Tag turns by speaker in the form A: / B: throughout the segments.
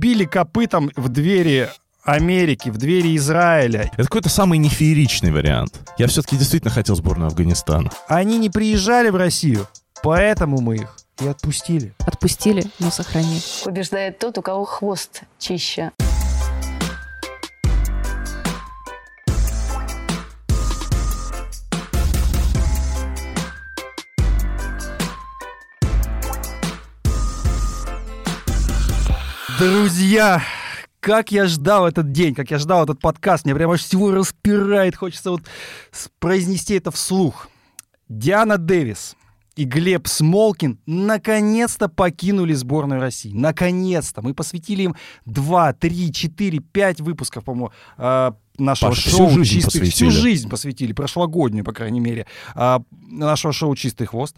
A: били копытом в двери Америки, в двери Израиля.
B: Это какой-то самый нефееричный вариант. Я все-таки действительно хотел сборную Афганистана.
A: Они не приезжали в Россию, поэтому мы их и отпустили.
C: Отпустили, но сохранили.
D: Побеждает тот, у кого хвост чище.
A: Друзья, как я ждал этот день, как я ждал этот подкаст. Мне прямо аж всего распирает. Хочется вот произнести это вслух. Диана Дэвис и Глеб Смолкин наконец-то покинули сборную России. Наконец-то. Мы посвятили им 2, 3, 4, 5 выпусков, по-моему, э, нашего
B: Паш,
A: шоу
B: всю жизнь
A: «Чистый-
B: посвятили.
A: Всю жизнь посвятили, прошлогоднюю, по крайней мере, а, нашего шоу «Чистый хвост».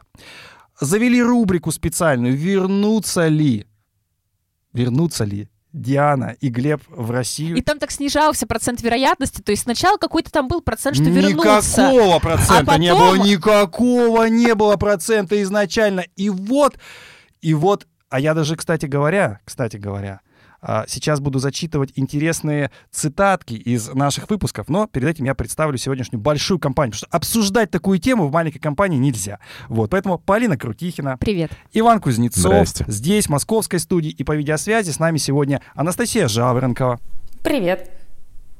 A: Завели рубрику специальную «Вернутся ли?» Вернутся ли Диана и Глеб в Россию?
C: И там так снижался процент вероятности. То есть сначала какой-то там был процент, что вернутся.
A: Никакого процента
C: А
A: не
C: потом-
A: было, никакого не было процента изначально. И вот, и вот, а я даже, кстати говоря, кстати говоря, а, сейчас буду зачитывать интересные цитатки из наших выпусков, но перед этим я представлю сегодняшнюю большую компанию, потому что обсуждать такую тему в маленькой компании нельзя. Вот, поэтому Полина Крутихина,
C: Привет.
A: Иван Кузнецов,
B: Здрасте.
A: здесь, в московской студии, и по видеосвязи с нами сегодня Анастасия Жаворонкова,
E: Привет.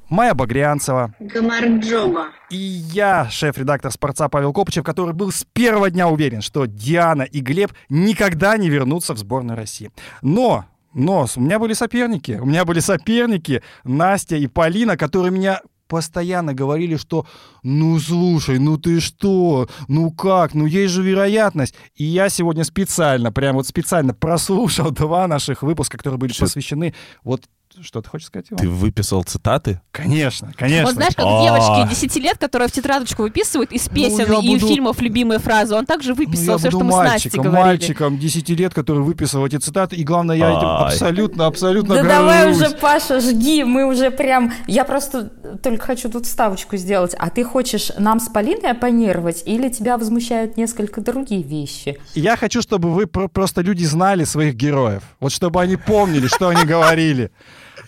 A: Майя Багрянцева,
F: Гамарджоба.
A: И я, шеф-редактор «Спорца» Павел Копычев, который был с первого дня уверен, что Диана и Глеб никогда не вернутся в сборную России. Но, но у меня были соперники. У меня были соперники Настя и Полина, которые меня постоянно говорили, что ну слушай, ну ты что, ну как, ну есть же вероятность. И я сегодня специально, прям вот специально прослушал два наших выпуска, которые были посвящены вот что ты хочешь сказать, Иван?
B: Ты выписал цитаты?
A: Конечно, конечно.
C: Вот знаешь, как
B: А.
C: девочки 10 лет, которые в тетрадочку выписывают из песен
A: Ну,
C: и
A: буду-
C: фильмов любимые фразы, он также
A: Ну,
C: выписал
A: я
C: все, что мы с Настей
A: мальчиком,
C: говорили.
A: мальчиком 10 лет, который выписал эти цитаты, и главное, я этим абсолютно, абсолютно
E: Да давай уже, Паша, жги, мы уже прям... Я просто только хочу тут вставочку сделать. А ты хочешь нам с Полиной оппонировать или тебя возмущают несколько другие вещи?
A: Я хочу, чтобы вы про- просто люди знали своих героев. Вот чтобы они помнили, что они говорили.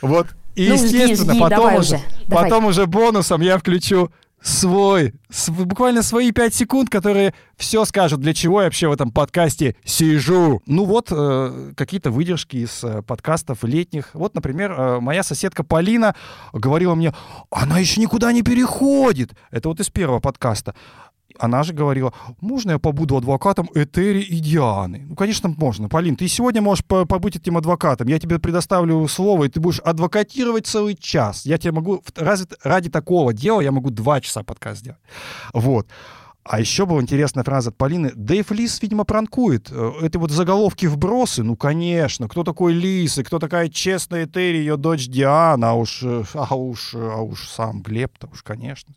A: Вот. И,
E: Ну, жги,
A: естественно,
E: жги,
A: потом,
E: давай
A: уже,
E: уже,
A: потом уже бонусом я включу свой, св- буквально свои пять секунд, которые все скажут, для чего я вообще в этом подкасте сижу. Ну вот, э, какие-то выдержки из э, подкастов летних. Вот, например, э, моя соседка Полина говорила мне, она еще никуда не переходит. Это вот из первого подкаста. Она же говорила, можно я побуду адвокатом Этери и Дианы? Ну, конечно, можно. Полин, ты сегодня можешь по- побыть этим адвокатом. Я тебе предоставлю слово, и ты будешь адвокатировать целый час. Я тебе могу... Разве ради такого дела я могу два часа подкаст сделать. Вот. А еще была интересная фраза от Полины. Дэйв Лис, видимо, пранкует. Э, Это вот заголовки вбросы. Ну, конечно. Кто такой Лис? И кто такая честная Этери, ее дочь Диана? А уж, э, а уж, а уж сам Глеб-то уж, конечно.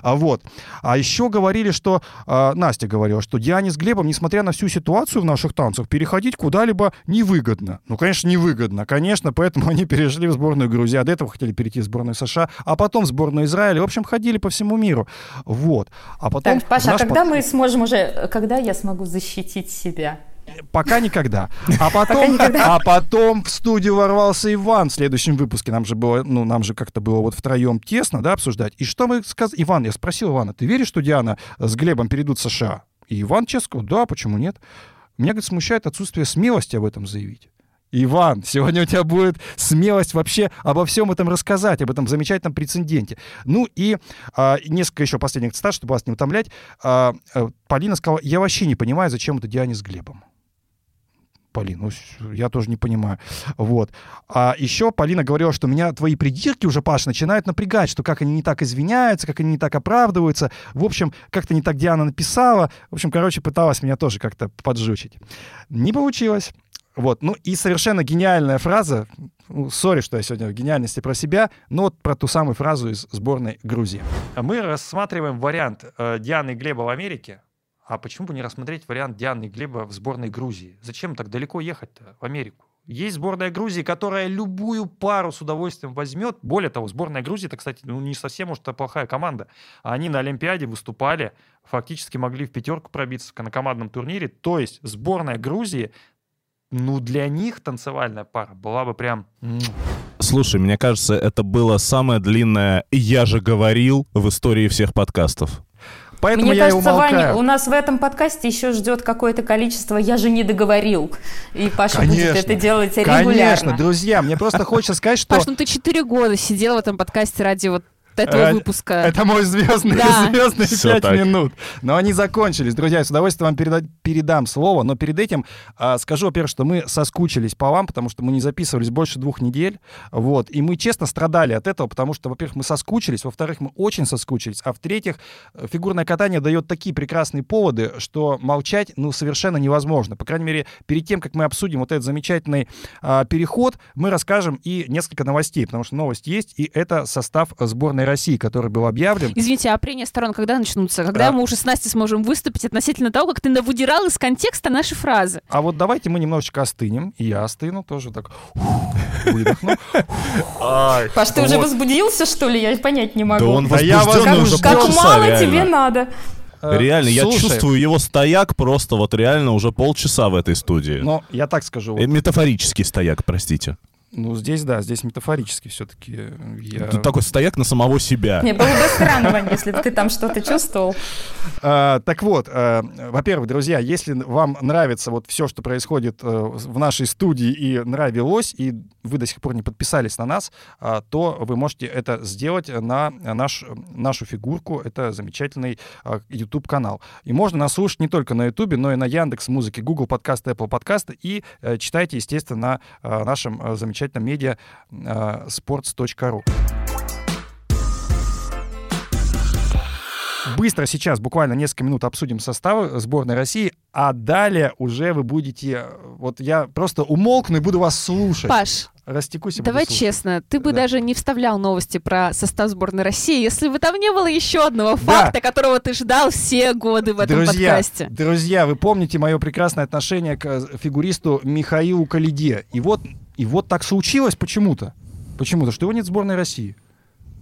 A: А вот. А еще говорили, что... э, Настя говорила, что Диане с Глебом, несмотря на всю ситуацию в наших танцах, переходить куда-либо невыгодно. Ну, конечно, невыгодно. Конечно, поэтому они перешли в сборную Грузии. А до этого хотели перейти в сборную США, а потом в сборную Израиля. В общем, ходили по всему миру. Вот. А потом...
E: Так, Паша, а когда
A: под-
E: мы сможем уже... Когда я смогу защитить себя?
A: Пока никогда. А потом, а потом в студию ворвался Иван в следующем выпуске. Нам же было, ну, нам же как-то было вот втроем тесно, да, обсуждать. И что мы сказали? Иван, я спросил Ивана, ты веришь, что Диана с Глебом перейдут в США? И Иван честно сказал, да, почему нет? Меня, говорит, смущает отсутствие смелости об этом заявить. Иван, сегодня у тебя будет смелость вообще обо всем этом рассказать, об этом замечательном прецеденте. Ну и а, несколько еще последних цитат, чтобы вас не утомлять. А, а, Полина сказала, я вообще не понимаю, зачем это Диане с Глебом. Полин, ну, я тоже не понимаю. Вот. А еще Полина говорила, что меня твои придирки уже, Паш, начинают напрягать, что как они не так извиняются, как они не так оправдываются. В общем, как-то не так Диана написала. В общем, короче, пыталась меня тоже как-то поджучить. Не получилось. Вот. Ну и совершенно гениальная фраза. Ну, Сори, что я сегодня в гениальности про себя, но вот про ту самую фразу из сборной Грузии. Мы рассматриваем вариант э, Дианы Глеба в Америке, а почему бы не рассмотреть вариант Дианы Глеба в сборной Грузии? Зачем так далеко ехать-то в Америку? Есть сборная Грузии, которая любую пару с удовольствием возьмет. Более того, сборная Грузии, это, кстати, ну, не совсем уж плохая команда. Они на Олимпиаде выступали, фактически могли в пятерку пробиться на командном турнире. То есть сборная Грузии ну, для них танцевальная пара была бы прям...
B: Слушай, мне кажется, это было самое длинное «я же говорил» в истории всех подкастов.
A: Поэтому
E: Мне
A: я
E: кажется,
A: умолкаю.
E: Ваня, у нас в этом подкасте еще ждет какое-то количество «я же не договорил». И Паша будет
A: Конечно.
E: это делать регулярно.
A: Конечно, друзья, мне просто хочется сказать, что...
C: Паш, ну ты четыре года сидел в этом подкасте ради вот этого выпуска.
A: Это мой звездный,
C: Да.
A: звездный
B: Всё
A: 5
B: так.
A: минут. Но они закончились. Друзья, я с удовольствием вам переда- передам слово. Но перед этим а, скажу, во-первых, что мы соскучились по вам, потому что мы не записывались больше двух недель. Вот. И мы честно страдали от этого, потому что, во-первых, мы соскучились, во-вторых, мы очень соскучились, а в-третьих, фигурное катание дает такие прекрасные поводы, что молчать, ну, совершенно невозможно. По крайней мере, перед тем, как мы обсудим вот этот замечательный а, переход, мы расскажем и несколько новостей, потому что новость есть, и это состав сборной России, который был объявлен.
C: Извините, а прения сторон когда начнутся? Когда
A: А.
C: мы уже с Настей сможем выступить относительно того, как ты навыдирал из контекста наши фразы?
A: А вот давайте мы немножечко остынем, и я остыну тоже так, выдохну. Ай,
E: Паш, ты уже возбудился, что ли? Я понять не могу.
B: Да он
A: я
B: возбужденный
A: как-
B: уже
E: как мало тебе надо.
A: Э,
B: Реально, я
A: слушай,
B: чувствую его стояк просто вот реально уже полчаса в этой студии.
A: Но я так скажу,
B: Э,
A: вот,
B: Метафорический стояк, простите.
A: Ну здесь, да, здесь метафорически все-таки я...
B: Тут такой стояк на самого себя.
E: Не, было бы странно, Вань, если бы ты там что-то чувствовал.
A: А, так вот, а, во-первых, друзья, если вам нравится вот все, что происходит э, в нашей студии и нравилось, и вы до сих пор не подписались на нас, а, то вы можете это сделать на наш, нашу фигурку. Это замечательный а, YouTube-канал. И можно нас слушать не только на YouTube, но и на Яндекс Музыке, Google подкасты, Apple подкасты. И э, читайте, естественно, на а, нашем а, замечательном медиа а, sports.ru. Быстро сейчас, буквально несколько минут обсудим составы сборной России, а далее уже вы будете... э, Вот я просто умолкну и буду вас слушать.
C: Паш,
A: Растекусь
C: давай честно, ты бы
A: Да.
C: даже не вставлял новости про состав сборной России, если бы там не было еще одного
A: Да.
C: факта, которого ты ждал все годы в этом
A: друзья,
C: подкасте.
A: друзья, вы помните мое прекрасное отношение к э, фигуристу Михаилу Калиде. И вот, и вот так случилось почему-то. Почему-то, что его нет в сборной России.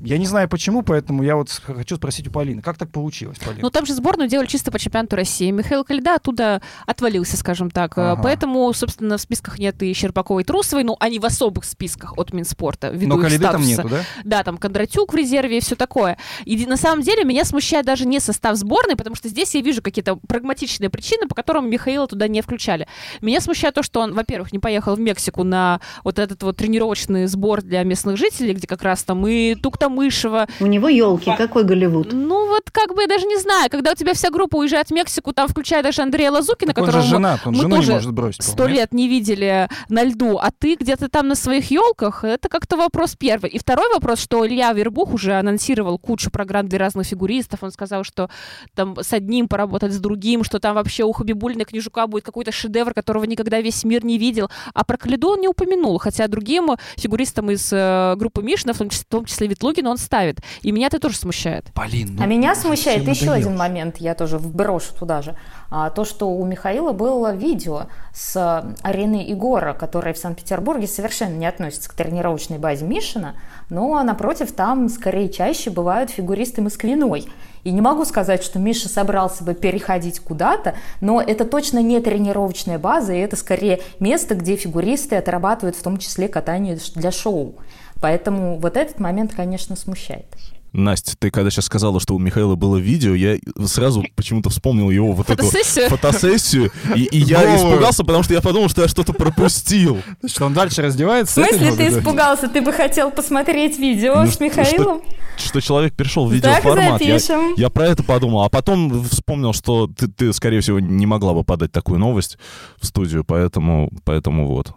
A: Я не знаю почему, поэтому я вот хочу спросить у Полины. Как так получилось, Полина?
C: Ну, там же сборную делали чисто по чемпионату России. Михаил Калида оттуда отвалился, скажем так. Э,
A: Ага.
C: Поэтому, собственно, в списках нет и Щербаковой, и Трусовой. Ну, они в особых списках от Минспорта. ввиду
A: Но
C: их
A: Калиды там нету, да?
C: Да, там Кондратюк в резерве и все такое. И на самом деле меня смущает даже не состав сборной, потому что здесь я вижу какие-то прагматичные причины, по которым Михаила туда не включали. Меня смущает то, что он, во-первых, не поехал в Мексику на вот этот вот тренировочный сбор для местных жителей, где как раз там и Туктамышева,
F: У него елки, какой Голливуд.
C: ну вот как бы я даже не знаю, когда у тебя вся группа уезжает в Мексику, там включая даже Андрея Лазукина,
A: Так он же женат, он
C: мы
A: жену не
C: тоже
A: может бросить.
C: сто лет не видели на льду, а ты где-то там на своих елках, это как-то вопрос первый. И второй вопрос, что Илья Вербух уже анонсировал кучу программ для разных фигуристов, он сказал, что там с одним поработать, с другим, что там вообще у Хабибулина Книжука будет какой-то шедевр, которого никогда весь мир не видел, а про Калиду он не упомянул, хотя другим фигуристам из э, группы Мишина, в том числе, в том числе Ветлугина, он ставит. И меня это тоже смущает.
A: Полин, ну,
E: А меня смущает
A: всем
E: еще
A: надоело.
E: один момент, я тоже вброшу туда же. А, то, что у Михаила было видео с а, арены Игора, которая в Санкт-Петербурге совершенно не относится к тренировочной базе Мишина, но напротив там скорее чаще бывают фигуристы Москвиной. И не могу сказать, что Миша собрался бы переходить куда-то, но это точно не тренировочная база, и это скорее место, где фигуристы отрабатывают в том числе катание для шоу. Поэтому вот этот момент, конечно, смущает.
B: Настя, ты когда сейчас сказала, что у Михаила было видео, я сразу почему-то вспомнил его вот эту
C: Фотосессию?
B: фотосессию, и, и я
A: Новую.
B: испугался, потому что я подумал, что я что-то пропустил.
A: Что он дальше раздевается?
E: В смысле ты испугался? Ты бы хотел посмотреть видео
B: Ну,
E: с
B: что-
E: Михаилом?
B: Что человек перешел в
E: Так
B: видеоформат. Я,
E: запишем.
B: я про это подумал, а потом вспомнил, что ты, ты, скорее всего, не могла бы подать такую новость в студию, поэтому, поэтому вот.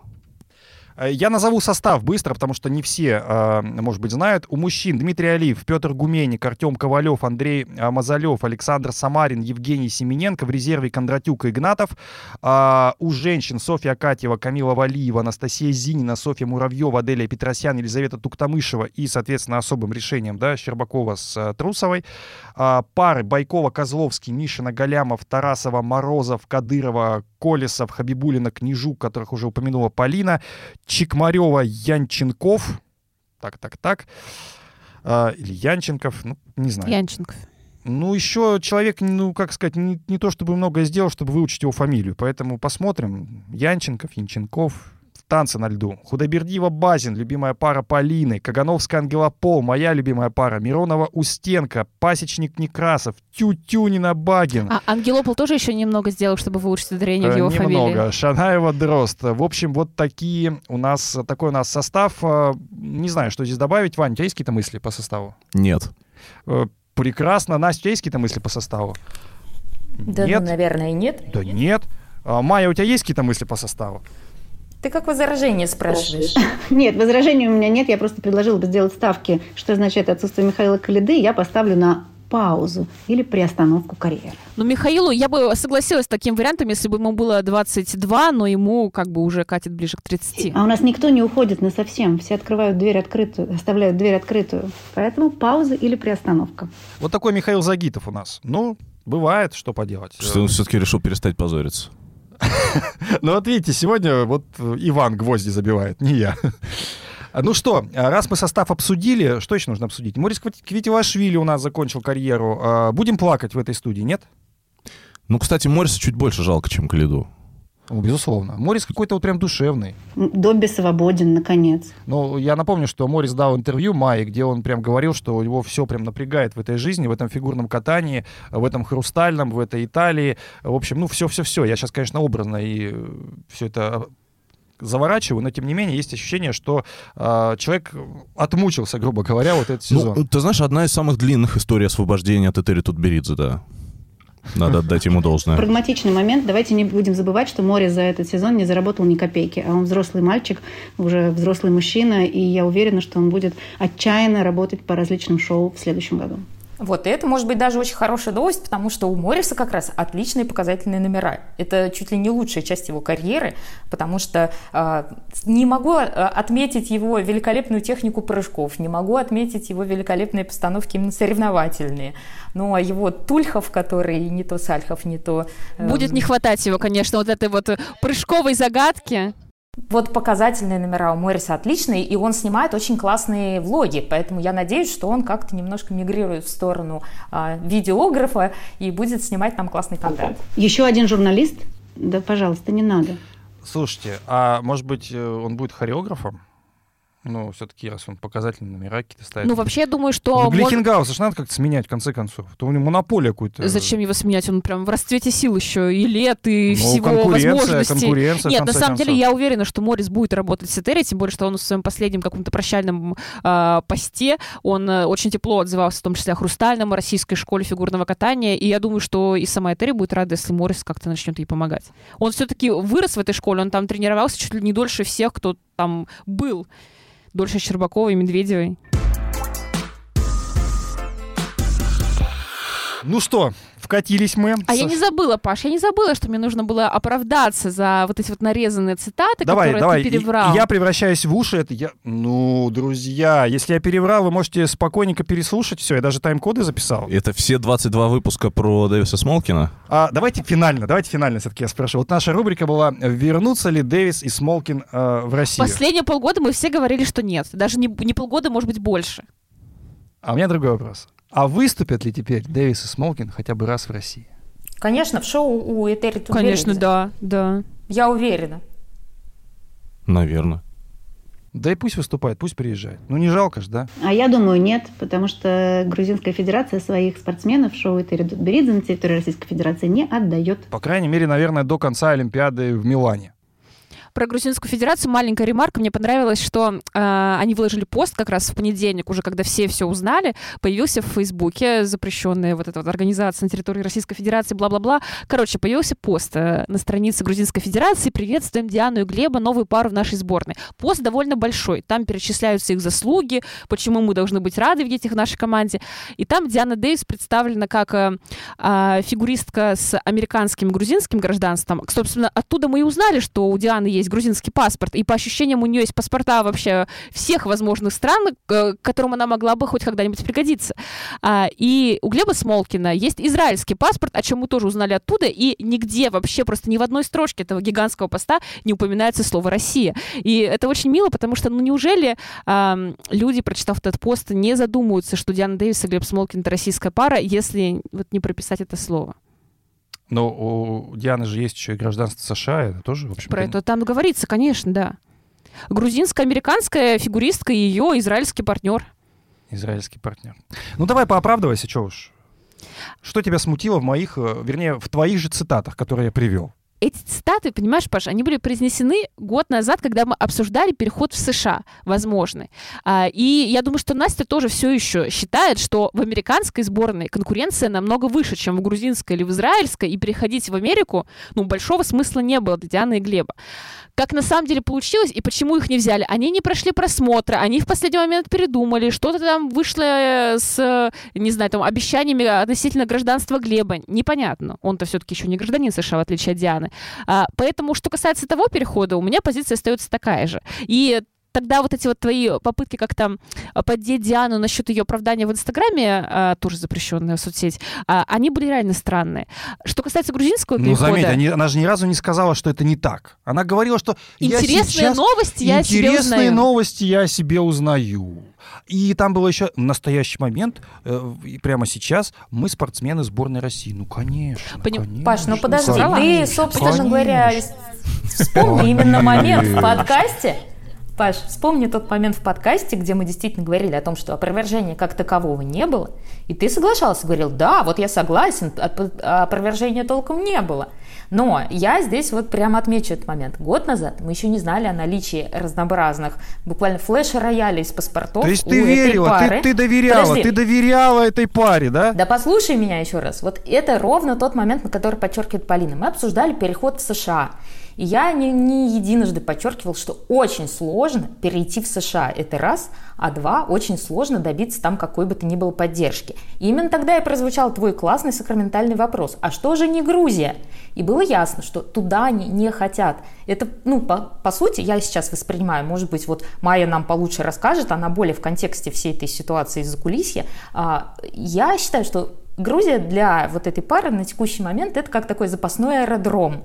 A: Э, Я назову состав быстро, потому что не все, э, может быть, знают. У мужчин Дмитрий Алиев, Петр Гуменник, Артем Ковалев, Андрей э, Мазалев, Александр Самарин, Евгений Семененко. В резерве Кондратюк и Игнатов. А, У женщин Софья Акатьева, Камила Валиева, Анастасия Зинина, Софья Муравьева, Аделия Петросян, Елизавета Туктамышева и, соответственно, особым решением да, Щербакова с Трусовой. А, Пары Байкова, Козловский, Мишина, Галямов, Тарасова, Морозов, Кадырова, Колесов, Хабибулина, Книжук, которых уже упомянула Полина, Чикмарева, Янченков, так, так, так, А, или Янченков, ну, не знаю.
C: Янченков.
A: Ну, еще человек, ну, как сказать, не, не то чтобы многое сделал, чтобы выучить его фамилию. Поэтому посмотрим. Янченков, Янченков, танцы на льду. Худобердиева Базин, любимая пара Полины. Кагановская Ангелопол, моя любимая пара. Миронова Устенко, Пасечник Некрасов, Тютюнина Багин.
C: А Ангелопол тоже еще немного сделал, чтобы выучить ударение в
A: Э,
C: его
A: Немного.
C: фамилии.
A: Шанаева Дрозд. В общем, вот такие у нас, такой у нас состав. Э, Не знаю, что здесь добавить. Вань, у тебя есть какие-то мысли по составу?
B: Нет.
A: Э, Прекрасно. Настя, у тебя есть какие-то мысли по составу?
E: Да,
A: Нет?
E: ну, наверное, нет.
A: Да нет. А, Майя, у тебя есть какие-то мысли по составу?
E: Ты как возражение спрашиваешь?
F: Нет, возражений у меня нет. Я просто предложила бы сделать ставки, что означает отсутствие Михаила Калиды. Я поставлю на паузу или приостановку карьеры.
C: Ну, Михаилу, я бы согласилась с таким вариантом, если бы ему было 22, но ему как бы уже катит ближе к 30.
F: А у нас никто не уходит на совсем. Все открывают дверь открытую, оставляют дверь открытую. Поэтому пауза или приостановка.
A: Вот такой Михаил Загитов у нас. Ну, бывает, что поделать.
B: Что он все-таки решил перестать позориться.
A: Ну вот видите, сегодня вот Иван гвозди забивает, не я. Ну что, а раз мы состав обсудили, что еще нужно обсудить? Морис Квит- Квитилашвили у нас закончил карьеру. А, Будем плакать в этой студии, нет?
B: Ну, кстати, Морриса чуть больше жалко, чем Калиду.
A: Ну, безусловно. Морис какой-то вот прям душевный.
F: Добби свободен, наконец.
A: Ну, я напомню, что Морис дал интервью Майе, где он прям говорил, что его все прям напрягает в этой жизни, в этом фигурном катании, в этом хрустальном, в этой Италии. В общем, ну, все-все-все. Я сейчас, конечно, образно и все это заворачиваю, но тем не менее есть ощущение, что а, человек отмучился, грубо говоря, вот этот сезон.
B: Ну, ты знаешь, одна из самых длинных историй освобождения от Этери Тутберидзе, да. Надо отдать ему должное.
F: Прагматичный момент. Давайте не будем забывать, что Море за этот сезон не заработал ни копейки. А он взрослый мальчик, уже взрослый мужчина. И я уверена, что он будет отчаянно работать по различным шоу в следующем году.
E: Вот, и это может быть даже очень хорошая новость, потому что у Морриса как раз отличные показательные номера. Это чуть ли не лучшая часть его карьеры, потому что э, не могу э, отметить его великолепную технику прыжков, не могу отметить его великолепные постановки именно соревновательные. Ну, а его Тульхов, который не то Сальхов, не то... э,
C: Будет не хватать его, конечно, вот этой вот прыжковой загадки.
E: Вот показательные номера у Морриса отличные, и он снимает очень классные влоги, поэтому я надеюсь, что он как-то немножко мигрирует в сторону а, видеографа и будет снимать нам классный контент.
F: Еще один журналист? Да, пожалуйста, не надо.
A: Слушайте, а может быть э, он будет хореографом? Ну, все-таки, раз он показательные номера какие-то ставит.
C: Ну, вообще, я думаю, что...
A: Ну,
C: мож-
A: Глихенгауса ж надо как-то сменять, в конце концов. То у него монополия какую-то.
C: Зачем его сменять? Он прям в расцвете сил еще и лет, и
A: Ну,
C: всего
A: конкуренция,
C: возможностей.
A: конкуренция,
C: Нет, на самом деле
A: концов.
C: я уверена, что Морис будет работать с Этери, тем более, что он в своем последнем каком-то прощальном а, посте, он э, очень тепло отзывался, в том числе о Хрустальном, о российской школе фигурного катания, и я думаю, что и сама Этери будет рада, если Морис как-то начнет ей помогать. Он все-таки вырос в этой школе, он там тренировался чуть ли не дольше всех, кто там был. Дольше Щербаковой, Медведевой.
A: Ну что, вкатились мы.
C: А я
A: С-
C: не забыла, Паш, я не забыла, что мне нужно было оправдаться за вот эти вот нарезанные цитаты,
A: Давай,
C: которые
A: давай.
C: ты
A: И-
C: переврал.
A: Я превращаюсь в уши. Это я... Ну, друзья, если я переврал, вы можете спокойненько переслушать все. Я даже тайм-коды записал.
B: Это все 22 выпуска про Дэвиса Смолкина?
A: А, давайте финально, давайте финально все-таки я спрошу. Вот наша рубрика была «Вернутся ли Дэвис и Смолкин э, в Россию?»
C: Последние полгода мы все говорили, что нет. Даже не, не полгода, может быть, больше.
A: А у меня другой вопрос. А выступят ли теперь Дэвис и Смолкин хотя бы раз в России?
E: Конечно, в шоу у Этери Тутберидзе.
C: Конечно, да, да.
E: Я уверена.
B: Наверное.
A: Да и пусть выступает, пусть приезжает. Ну, не жалко ж, да?
F: А я думаю, нет, потому что Грузинская Федерация своих спортсменов в шоу Этери Беридзе на территории Российской Федерации не отдает.
A: По крайней мере, наверное, до конца Олимпиады в Милане.
C: Про Грузинскую Федерацию маленькая ремарка. Мне понравилось, что э, они выложили пост как раз в понедельник, уже когда все все узнали. Появился в Фейсбуке запрещенная вот эта вот организация на территории Российской Федерации, бла-бла-бла. Короче, появился пост э, на странице Грузинской Федерации. Приветствуем Диану и Глеба, новую пару в нашей сборной. Пост довольно большой. Там перечисляются их заслуги, почему мы должны быть рады видеть их в нашей команде. И там Диана Дэвис представлена как э, а, фигуристка с американским и грузинским гражданством. Собственно, оттуда мы и узнали, что у Дианы есть есть грузинский паспорт, и по ощущениям у нее есть паспорта вообще всех возможных стран, к которым она могла бы хоть когда-нибудь пригодиться. А, и у Глеба Смолкина есть израильский паспорт, о чем мы тоже узнали оттуда, и нигде вообще, просто ни в одной строчке этого гигантского поста не упоминается слово «Россия». И это очень мило, потому что, ну, неужели люди, прочитав этот пост, не задумываются, что Диана Дэвис и Глеб Смолкин — это российская пара, если вот не прописать это слово?
A: Но у Дианы же есть еще и гражданство США, это тоже, в общем
C: Про это там говорится, конечно, да. Грузинско-американская фигуристка и ее израильский партнер.
A: Израильский партнер. Ну давай пооправдывайся, что уж. Что тебя смутило в моих, э, вернее, в твоих же цитатах, которые я привел?
C: Эти цитаты, понимаешь, Паша, они были произнесены год назад, когда мы обсуждали переход в США возможный. А, и я думаю, что Настя тоже все еще считает, что в американской сборной конкуренция намного выше, чем в грузинской или в израильской, и переходить в Америку, ну, большого смысла не было для Дианы и Глеба как на самом деле получилось и почему их не взяли. Они не прошли просмотра, они в последний момент передумали, что-то там вышло э, с, не знаю, там, обещаниями относительно гражданства Глеба. Непонятно. Он-то все-таки еще не гражданин США, в отличие от Дианы. А, поэтому, что касается того перехода, у меня позиция остается такая же. И тогда вот эти вот твои попытки как-то поддеть Диану насчет ее оправдания в Инстаграме, а, тоже запрещенная соцсеть, а, они были реально странные. Что касается грузинского
A: перехода... Ну, заметь, они, она же ни разу не сказала, что это не так. Она говорила, что
C: Интересные
A: я сейчас...
C: новости я
A: Интересные
C: себе узнаю.
A: новости я себе узнаю. И там был еще настоящий момент, э, прямо сейчас, мы спортсмены сборной России. Ну, конечно, Поним... конечно.
E: Паш, ну подожди, ты, собственно конечно. говоря, вспомни именно момент в подкасте, Паш, вспомни тот момент в подкасте, где мы действительно говорили о том, что опровержения как такового не было, и ты соглашался, говорил, да, вот я согласен, опровержения толком не было. Но я здесь вот прямо отмечу этот момент. Год назад мы еще не знали о наличии разнообразных, буквально флеш-роялей из паспортов
A: То есть ты верила, пары. Ты, ты доверяла, Подожди. ты доверяла этой паре, да?
E: Да послушай меня еще раз. Вот это ровно тот момент, на который подчеркивает Полина. Мы обсуждали переход в США. И я не, не единожды подчеркивал, что очень сложно перейти в США, это раз, а два, очень сложно добиться там какой бы то ни было поддержки. И именно тогда и прозвучал твой классный сакраментальный вопрос, а что же не Грузия? И было ясно, что туда они не хотят. Это, ну, по, по сути, я сейчас воспринимаю, может быть, вот Майя нам получше расскажет, она более в контексте всей этой ситуации из-за кулисья. А, я считаю, что Грузия для вот этой пары на текущий момент это как такой запасной аэродром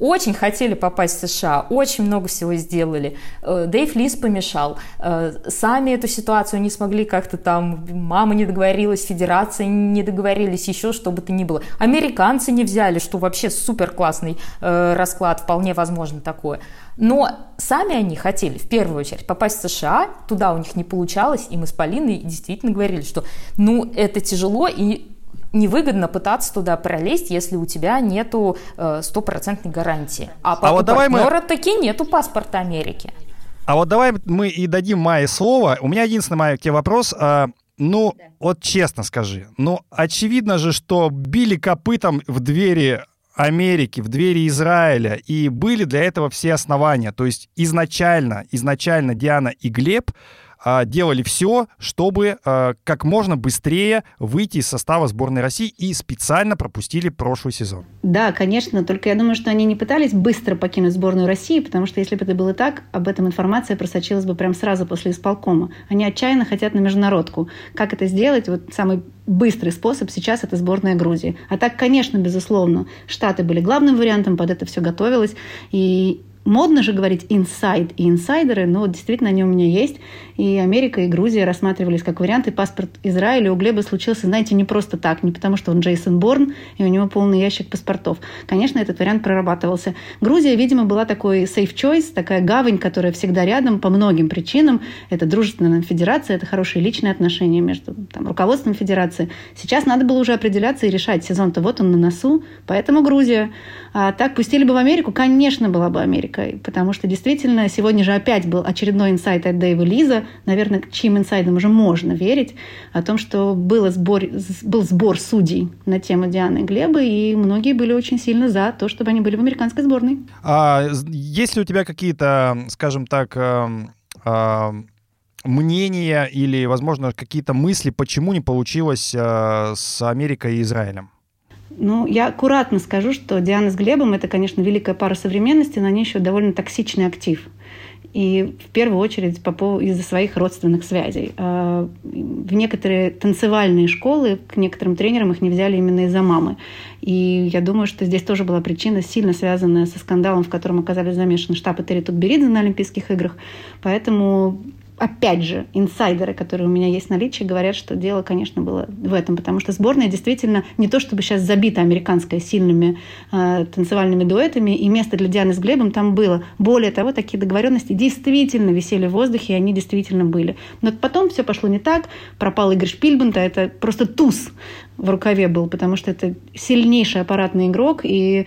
E: очень хотели попасть в США, очень много всего сделали. Э, Дэйв Лис помешал. Э, сами эту ситуацию не смогли как-то там, мама не договорилась, федерация не договорились, еще что бы то ни было. Американцы не взяли, что вообще супер классный э, расклад, вполне возможно такое. Но сами они хотели в первую очередь попасть в США, туда у них не получалось, и мы с Полиной действительно говорили, что ну это тяжело, и невыгодно пытаться туда пролезть, если у тебя нету э, стопроцентной гарантии. А, а вот давай мы... таки нету паспорта Америки.
A: А вот давай мы и дадим Майе слово. У меня единственный, Майя, к тебе вопрос. А, ну, да. вот честно скажи, ну, очевидно же, что били копытом в двери Америки, в двери Израиля, и были для этого все основания. То есть изначально, изначально Диана и Глеб делали все, чтобы а, как можно быстрее выйти из состава сборной России и специально пропустили прошлый сезон.
F: Да, конечно, только я думаю, что они не пытались быстро покинуть сборную России, потому что если бы это было так, об этом информация просочилась бы прямо сразу после исполкома. Они отчаянно хотят на международку. Как это сделать? Вот самый быстрый способ сейчас это сборная Грузии. А так, конечно, безусловно, Штаты были главным вариантом, под это все готовилось. И модно же говорить инсайд и инсайдеры, но действительно они у меня есть. И Америка, и Грузия рассматривались как варианты. Паспорт Израиля у Глеба случился, знаете, не просто так, не потому что он Джейсон Борн, и у него полный ящик паспортов. Конечно, этот вариант прорабатывался. Грузия, видимо, была такой safe choice, такая гавань, которая всегда рядом по многим причинам. Это дружественная федерация, это хорошие личные отношения между там, руководством федерации. Сейчас надо было уже определяться и решать. Сезон-то вот он на носу, поэтому Грузия. А так пустили бы в Америку, конечно, была бы Америка, потому что действительно сегодня же опять был очередной инсайт от Дэйва Лиза, наверное, чьим инсайдам уже можно верить, о том, что было сбор, был сбор судей на тему Дианы и Глеба, и многие были очень сильно за то, чтобы они были в американской сборной.
A: А есть ли у тебя какие-то, скажем так, э, э, мнения или, возможно, какие-то мысли, почему не получилось э, с Америкой и Израилем?
F: Ну, я аккуратно скажу, что Диана с Глебом – это, конечно, великая пара современности, но они еще довольно токсичный актив. И в первую очередь по поводу, из-за своих родственных связей. А, в некоторые танцевальные школы к некоторым тренерам их не взяли именно из-за мамы. И я думаю, что здесь тоже была причина, сильно связанная со скандалом, в котором оказались замешаны штаб и Терри Тутберидзе на Олимпийских играх. Поэтому опять же, инсайдеры, которые у меня есть в наличии, говорят, что дело, конечно, было в этом, потому что сборная действительно не то чтобы сейчас забита американской сильными э, танцевальными дуэтами, и место для Дианы с Глебом там было. Более того, такие договоренности действительно висели в воздухе, и они действительно были. Но потом все пошло не так, пропал Игорь Шпильбанта, это просто туз в рукаве был, потому что это сильнейший аппаратный игрок, и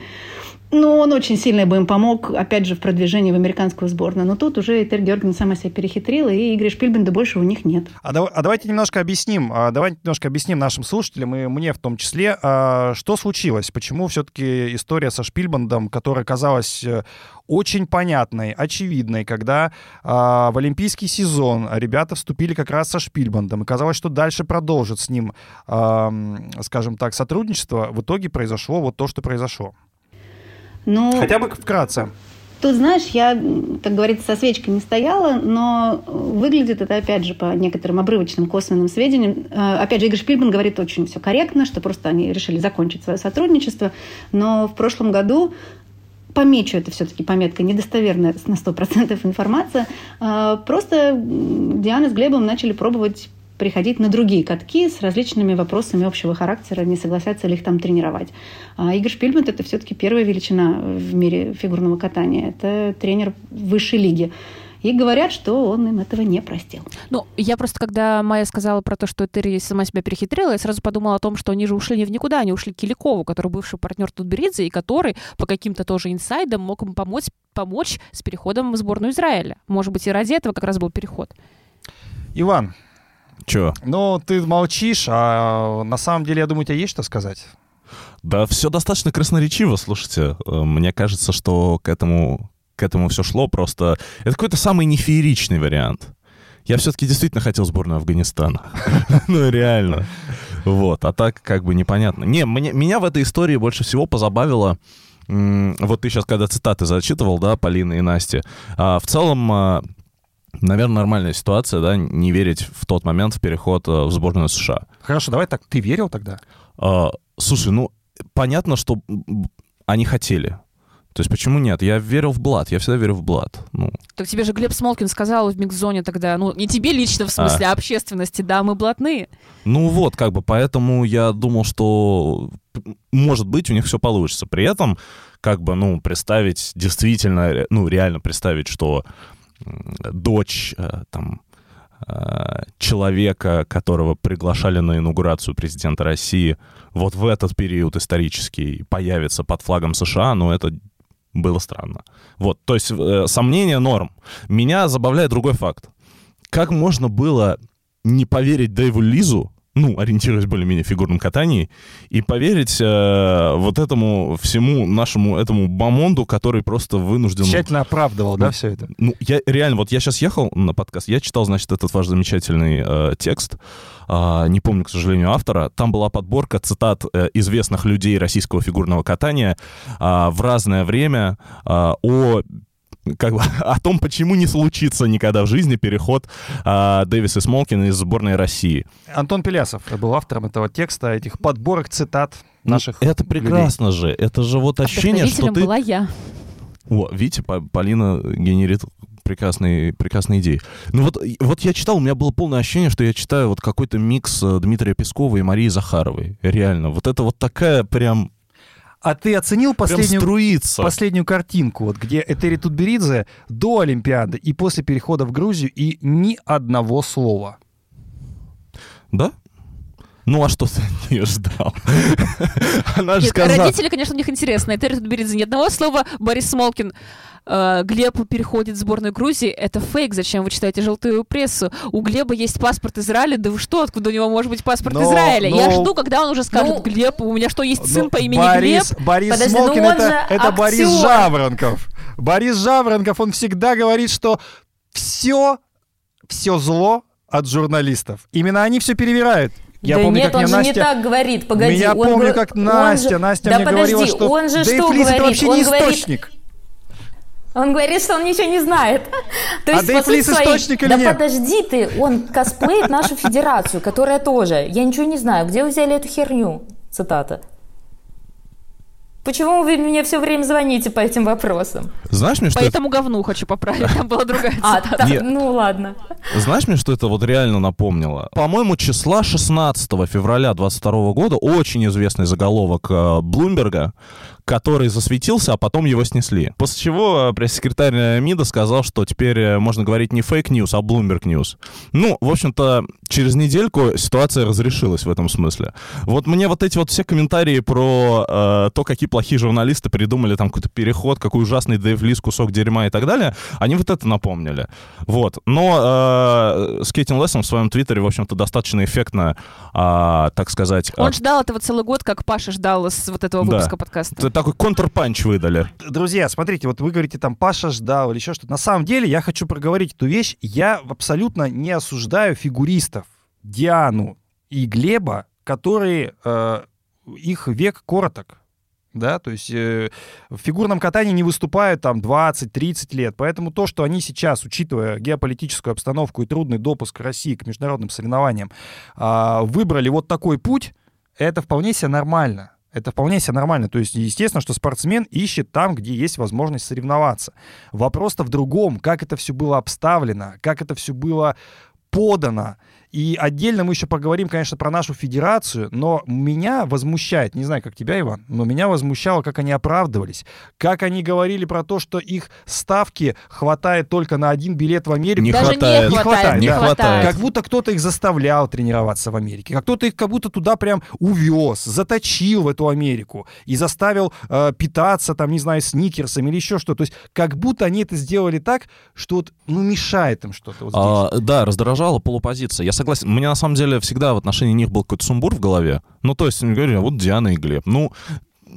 F: ну, он очень сильно бы им помог, опять же, в продвижении в американскую сборную. Но тут уже Этель Георгиевна сама себя перехитрила, и Игоря Шпильбенда больше у них нет.
A: А, да, а давайте немножко объясним, а, давайте немножко объясним нашим слушателям, и мне в том числе, а, что случилось, почему все-таки история со Шпильбандом, которая казалась э, очень понятной, очевидной, когда а, в олимпийский сезон ребята вступили как раз со Шпильбандом, и казалось, что дальше продолжит с ним, а, скажем так, сотрудничество, в итоге произошло вот то, что произошло.
F: Ну,
A: Хотя бы вкратце.
F: Тут, знаешь, я, как говорится, со свечкой не стояла, но выглядит это, опять же, по некоторым обрывочным косвенным сведениям. Э, опять же, Игорь Шпильман говорит очень все корректно, что просто они решили закончить свое сотрудничество. Но в прошлом году помечу это все-таки пометка недостоверная на 100% информация. Э, просто Диана с Глебом начали пробовать приходить на другие катки с различными вопросами общего характера, не согласятся ли их там тренировать. А Игорь Шпильман – это все-таки первая величина в мире фигурного катания. Это тренер высшей лиги. И говорят, что он им этого не простил.
C: Ну, я просто, когда Майя сказала про то, что Терри сама себя перехитрила, я сразу подумала о том, что они же ушли не в никуда, они ушли к Киликову, который бывший партнер Тутберидзе, и который по каким-то тоже инсайдам мог им помочь, помочь с переходом в сборную Израиля. Может быть, и ради этого как раз был переход.
A: Иван,
B: Че?
A: Ну, ты молчишь, а на самом деле, я думаю, у тебя есть что сказать?
B: Да, все достаточно красноречиво, слушайте. Э, мне кажется, что к этому, к этому все шло просто... Это какой-то самый нефееричный вариант. Я все-таки действительно хотел сборную Афганистана. Ну, реально. Вот, а так как бы непонятно. Не, меня в этой истории больше всего позабавило вот ты сейчас, когда цитаты зачитывал, да, Полины и Насти, а, в целом а, Наверное, нормальная ситуация, да, не верить в тот момент в переход э, в сборную США.
A: Хорошо, давай так. Ты верил тогда?
B: А, слушай, ну, понятно, что они хотели. То есть почему нет? Я верил в Блад, я всегда верю в Блад. Ну.
C: Так тебе же Глеб Смолкин сказал в микс-зоне тогда, ну, не тебе лично, в смысле, а, а общественности, да, мы блатные.
B: Ну вот, как бы, поэтому я думал, что, может быть, у них все получится. При этом, как бы, ну, представить, действительно, ну, реально представить, что дочь э, там, э, человека, которого приглашали на инаугурацию президента России, вот в этот период исторический появится под флагом США, но это было странно. Вот, то есть э, сомнение норм. Меня забавляет другой факт. Как можно было не поверить Дэйву Лизу, ну, ориентируясь более-менее в фигурном катании, и поверить э, вот этому всему нашему этому бомонду, который просто вынужден...
A: Тщательно оправдывал, ну, да, все это?
B: Ну, я реально, вот я сейчас ехал на подкаст, я читал, значит, этот ваш замечательный э, текст, э, не помню, к сожалению, автора, там была подборка цитат э, известных людей российского фигурного катания э, в разное время э, о как бы, о том, почему не случится никогда в жизни переход а, Дэвиса Смолкина из сборной России.
A: Антон Пелясов был автором этого текста, этих подборок цитат ну, наших
B: Это прекрасно
A: людей.
B: же. Это же вот ощущение, что ты...
C: была я.
B: О, видите, Полина генерит прекрасные, прекрасные идеи. Ну вот, вот я читал, у меня было полное ощущение, что я читаю вот какой-то микс э, Дмитрия Пескова и Марии Захаровой. Реально. Вот это вот такая прям
A: а ты оценил последнюю, последнюю картинку, вот, где Этери Тутберидзе до Олимпиады и после перехода в Грузию и ни одного слова?
B: Да? Ну, а что ты от нее ждал?
C: Она же сказала... Родители, конечно, у них интересно. Этери Тутберидзе ни одного слова. Борис Смолкин э, Глеб переходит в сборную Грузии, это фейк, зачем вы читаете желтую прессу? У Глеба есть паспорт Израиля, да вы что, откуда у него может быть паспорт но, Израиля? Но... Я жду, когда он уже скажет, ну, Глеб, у меня что, есть сын но, по имени
A: Борис,
C: Глеб?
A: Борис Подожди, Смолкин, ну это, это Борис Жаворонков. Борис Жаворонков, он всегда говорит, что все, все зло от журналистов. Именно они все перевирают. Я
E: да
A: помню,
E: нет,
A: как
E: он же
A: Настя...
E: не так говорит, погоди.
A: Я
E: он
A: помню, как
E: он
A: Настя,
E: же-
A: Настя
E: да
A: мне
E: подожди,
A: говорила, что
E: он же что
A: Флис это
E: говорит?
A: вообще
E: он
A: не
E: говорит,
A: источник.
E: Он говорит, что он ничего не знает. То
A: А
E: есть,
A: Дэйв
E: по сути
A: Лис
E: своей-
A: источник или
E: Да
A: нет?
E: подожди ты, он косплеит нашу федерацию, которая тоже. Я ничего не знаю. Где вы взяли эту херню? Цитата. Почему вы мне все время звоните по этим вопросам?
B: Знаешь мне, что
C: По
B: это...
C: этому говну хочу поправить, там была другая
E: А,
C: цитата.
E: так,
B: Нет.
E: ну ладно.
B: Знаешь мне, что это вот реально напомнило? По-моему, числа 16 февраля 22 года очень известный заголовок э, Блумберга, который засветился, а потом его снесли. После чего э, пресс-секретарь э, МИДа сказал, что теперь э, можно говорить не fake news, а Bloomberg news. Ну, в общем-то, через недельку ситуация разрешилась в этом смысле. Вот мне вот эти вот все комментарии про э, то, какие плохие журналисты придумали там какой-то переход, какой ужасный Дэйв Лис, кусок дерьма и так далее, они вот это напомнили. Вот. Но э, с Кейтин Лессом в своем твиттере, в общем-то, достаточно эффектно, а, так сказать...
C: Он ждал этого целый год, как Паша ждал с вот этого
B: Да.
C: выпуска подкаста.
B: Такой контрпанч выдали.
A: Друзья, смотрите, вот вы говорите там Паша ждал или еще что-то. На самом деле я хочу проговорить эту вещь. Я абсолютно не осуждаю фигуристов Диану и Глеба, которые э, их век короток. Да, то есть э, в фигурном катании не выступают там 20-30 лет. Поэтому то, что они сейчас, учитывая геополитическую обстановку и трудный допуск России к международным соревнованиям, а, выбрали вот такой путь, это вполне себе нормально. Это вполне себе нормально. То есть, естественно, что спортсмен ищет там, где есть возможность соревноваться. Вопрос-то в другом, как это все было обставлено, как это все было подано. И отдельно мы еще поговорим, конечно, про нашу федерацию, но меня возмущает, не знаю, как тебя, Иван, но меня возмущало, как они оправдывались, как они говорили про то, что их ставки хватает только на один билет в Америку.
B: Не
C: Даже
B: хватает.
C: не хватает, не
A: да.
B: хватает.
A: Как будто кто-то их заставлял тренироваться в Америке, как кто-то их как будто туда прям увез, заточил в эту Америку и заставил э, питаться там, не знаю, сникерсами или еще что. То есть как будто они это сделали так, что вот, ну, мешает им что-то вот здесь.
B: А, да, раздражала полупозиция. Я согласен. Мне на самом деле всегда в отношении них был какой-то сумбур в голове. Ну, то есть, говорю, вот Диана и Глеб. Ну,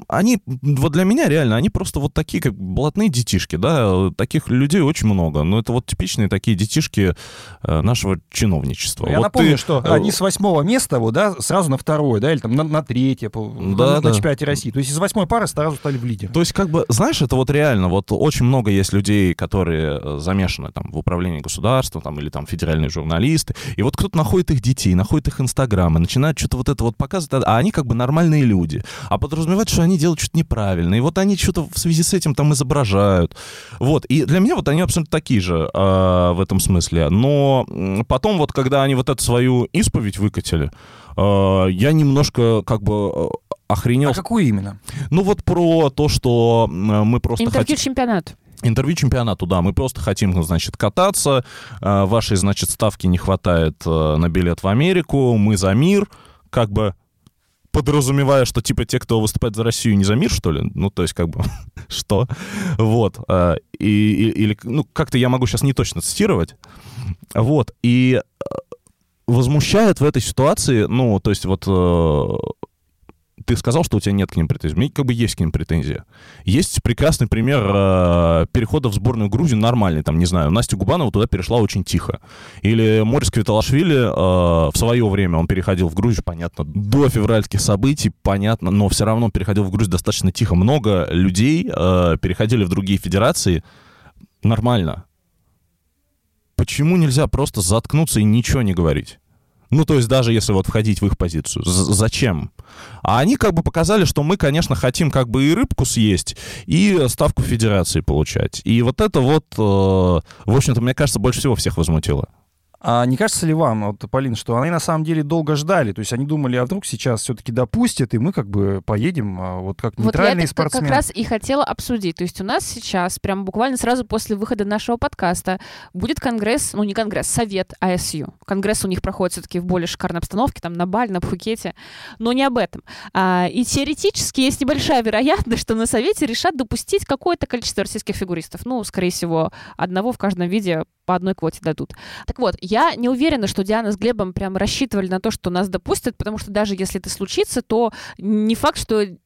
B: они, вот для меня реально, они просто вот такие, как блатные детишки, да, таких людей очень много, но это вот типичные такие детишки э, нашего чиновничества.
A: Я
B: Вот
A: напомню,
B: ты,
A: что
B: э,
A: они с восьмого места вот, да, сразу на второе, да, или там на, на третье,
B: Да,
A: на,
B: да.
A: на чемпионате России. То есть из восьмой пары сразу стали в лидер.
B: То есть, как бы, знаешь, это вот реально, вот очень много есть людей, которые э, замешаны там в управлении государством, там, или там федеральные журналисты, и вот кто-то находит их детей, находит их инстаграмы, начинает что-то вот это вот показывать, а они как бы нормальные люди, а подразумевает, что они делают что-то неправильно, и вот они что-то в связи с этим там изображают, вот, и для меня вот они абсолютно такие же э, в этом смысле, но потом вот, когда они вот эту свою исповедь выкатили, э, я немножко как бы э, охренел.
A: А какую именно?
B: ну вот про то, что мы просто
C: Интервью
B: хотим...
C: чемпионат.
B: Интервью чемпионату, да, мы просто хотим, значит, кататься, вашей, значит, ставки не хватает на билет в Америку, мы за мир, как бы подразумевая, что, типа, те, кто выступает за Россию, не за мир, что ли? Ну, то есть, как бы, что? Вот. э, и, и- или, ну, как-то я могу сейчас не точно цитировать. Вот. И э, возмущает в этой ситуации, ну, то есть, вот э, ты сказал, что у тебя нет к ним претензий. У меня как бы есть к ним претензии. Есть прекрасный пример э, перехода в сборную Грузии нормальный. Там, не знаю, Настя Губанова туда перешла очень тихо. Или Морис Квиталашвили э, в свое время он переходил в Грузию, понятно, до февральских событий, понятно, но все равно переходил в Грузию достаточно тихо. Много людей э, переходили в другие федерации нормально. Почему нельзя просто заткнуться и ничего не говорить? Ну, то есть даже если вот входить в их позицию. Зачем? А они как бы показали, что мы, конечно, хотим как бы и рыбку съесть, и ставку федерации получать. И вот это вот, э, в общем-то, мне кажется, больше всего всех возмутило.
A: А не кажется ли вам, вот, Полин, что они на самом деле долго ждали? То есть они думали, а вдруг сейчас все-таки допустят, и мы как бы поедем а, вот как
C: Вот я
A: нейтральные
C: это как
A: спортсмены.
C: раз и хотела обсудить. То есть у нас сейчас, прям буквально сразу после выхода нашего подкаста, будет конгресс, ну не конгресс, совет АСЮ. Конгресс у них проходит все-таки в более шикарной обстановке, там на Бали, на Пхукете, но не об этом. А, и теоретически есть небольшая вероятность, что на совете решат допустить какое-то количество российских фигуристов. Ну, скорее всего, одного в каждом виде по одной квоте дадут. Так вот, я не уверена, что Диана с Глебом прям рассчитывали на то, что нас допустят, потому что даже если это случится, то не факт, что э,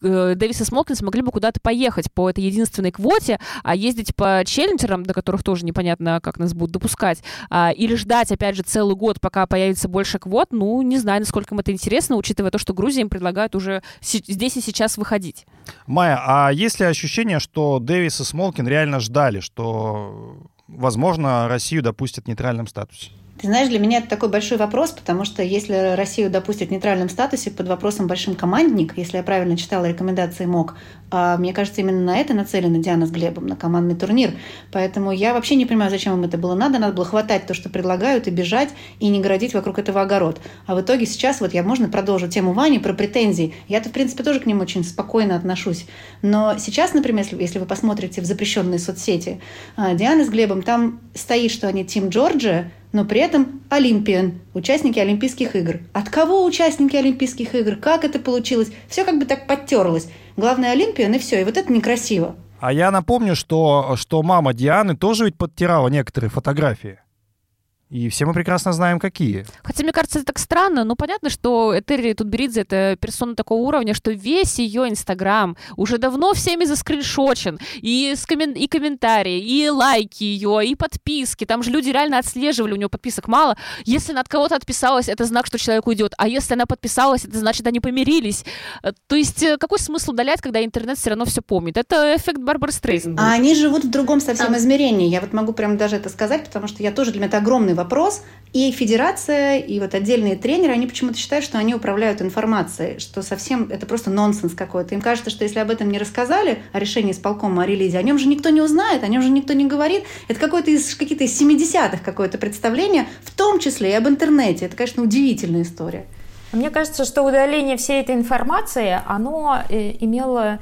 C: Дэвис и Смолкин смогли бы куда-то поехать по этой единственной квоте, а ездить по челленджерам, до которых тоже непонятно, как нас будут допускать, а, или ждать, опять же, целый год, пока появится больше квот, ну, не знаю, насколько им это интересно, учитывая то, что Грузия им предлагает уже здесь и сейчас выходить.
A: Майя, а есть ли ощущение, что Дэвис и Смолкин реально ждали, что, возможно, Россию допустят в нейтральном статусе?
F: Ты знаешь, для меня это такой большой вопрос, потому что если Россию допустят в нейтральном статусе под вопросом большим командник, если я правильно читала рекомендации МОК, а, мне кажется, именно на это нацелена Диана с Глебом, на командный турнир. Поэтому я вообще не понимаю, зачем им это было надо. Надо было хватать то, что предлагают, и бежать, и не городить вокруг этого огород. А в итоге сейчас, вот я можно продолжу тему Вани про претензии. Я-то, в принципе, тоже к ним очень спокойно отношусь. Но сейчас, например, если, если вы посмотрите в запрещенные соцсети, а, Диана с Глебом, там стоит, что они Тим Джорджия, но при этом Олимпиан, участники Олимпийских игр. От кого участники Олимпийских игр? Как это получилось? Все как бы так подтерлось. Главное Олимпиан и все. И вот это некрасиво.
A: А я напомню, что, что мама Дианы тоже ведь подтирала некоторые фотографии. И все мы прекрасно знаем, какие.
C: Хотя, мне кажется, это так странно, но понятно, что Этери Тутберидзе — это персона такого уровня, что весь ее Инстаграм уже давно всеми заскриншочен. И, с коммен... и комментарии, и лайки ее, и подписки. Там же люди реально отслеживали, у нее подписок мало. Если она от кого-то отписалась, это знак, что человек уйдет. А если она подписалась, это значит, они помирились. Э, то есть э, какой смысл удалять, когда интернет все равно все помнит? Это эффект Барбары Стрейзен.
F: А они живут в другом совсем а... измерении. Я вот могу прям даже это сказать, потому что я тоже для меня это огромный вопрос. И федерация, и вот отдельные тренеры, они почему-то считают, что они управляют информацией, что совсем это просто нонсенс какой-то. Им кажется, что если об этом не рассказали, о решении с полком о релизе, о нем же никто не узнает, о нем же никто не говорит. Это какое-то из какие-то из 70-х какое-то представление, в том числе и об интернете. Это, конечно, удивительная история.
E: Мне кажется, что удаление всей этой информации, оно э, имело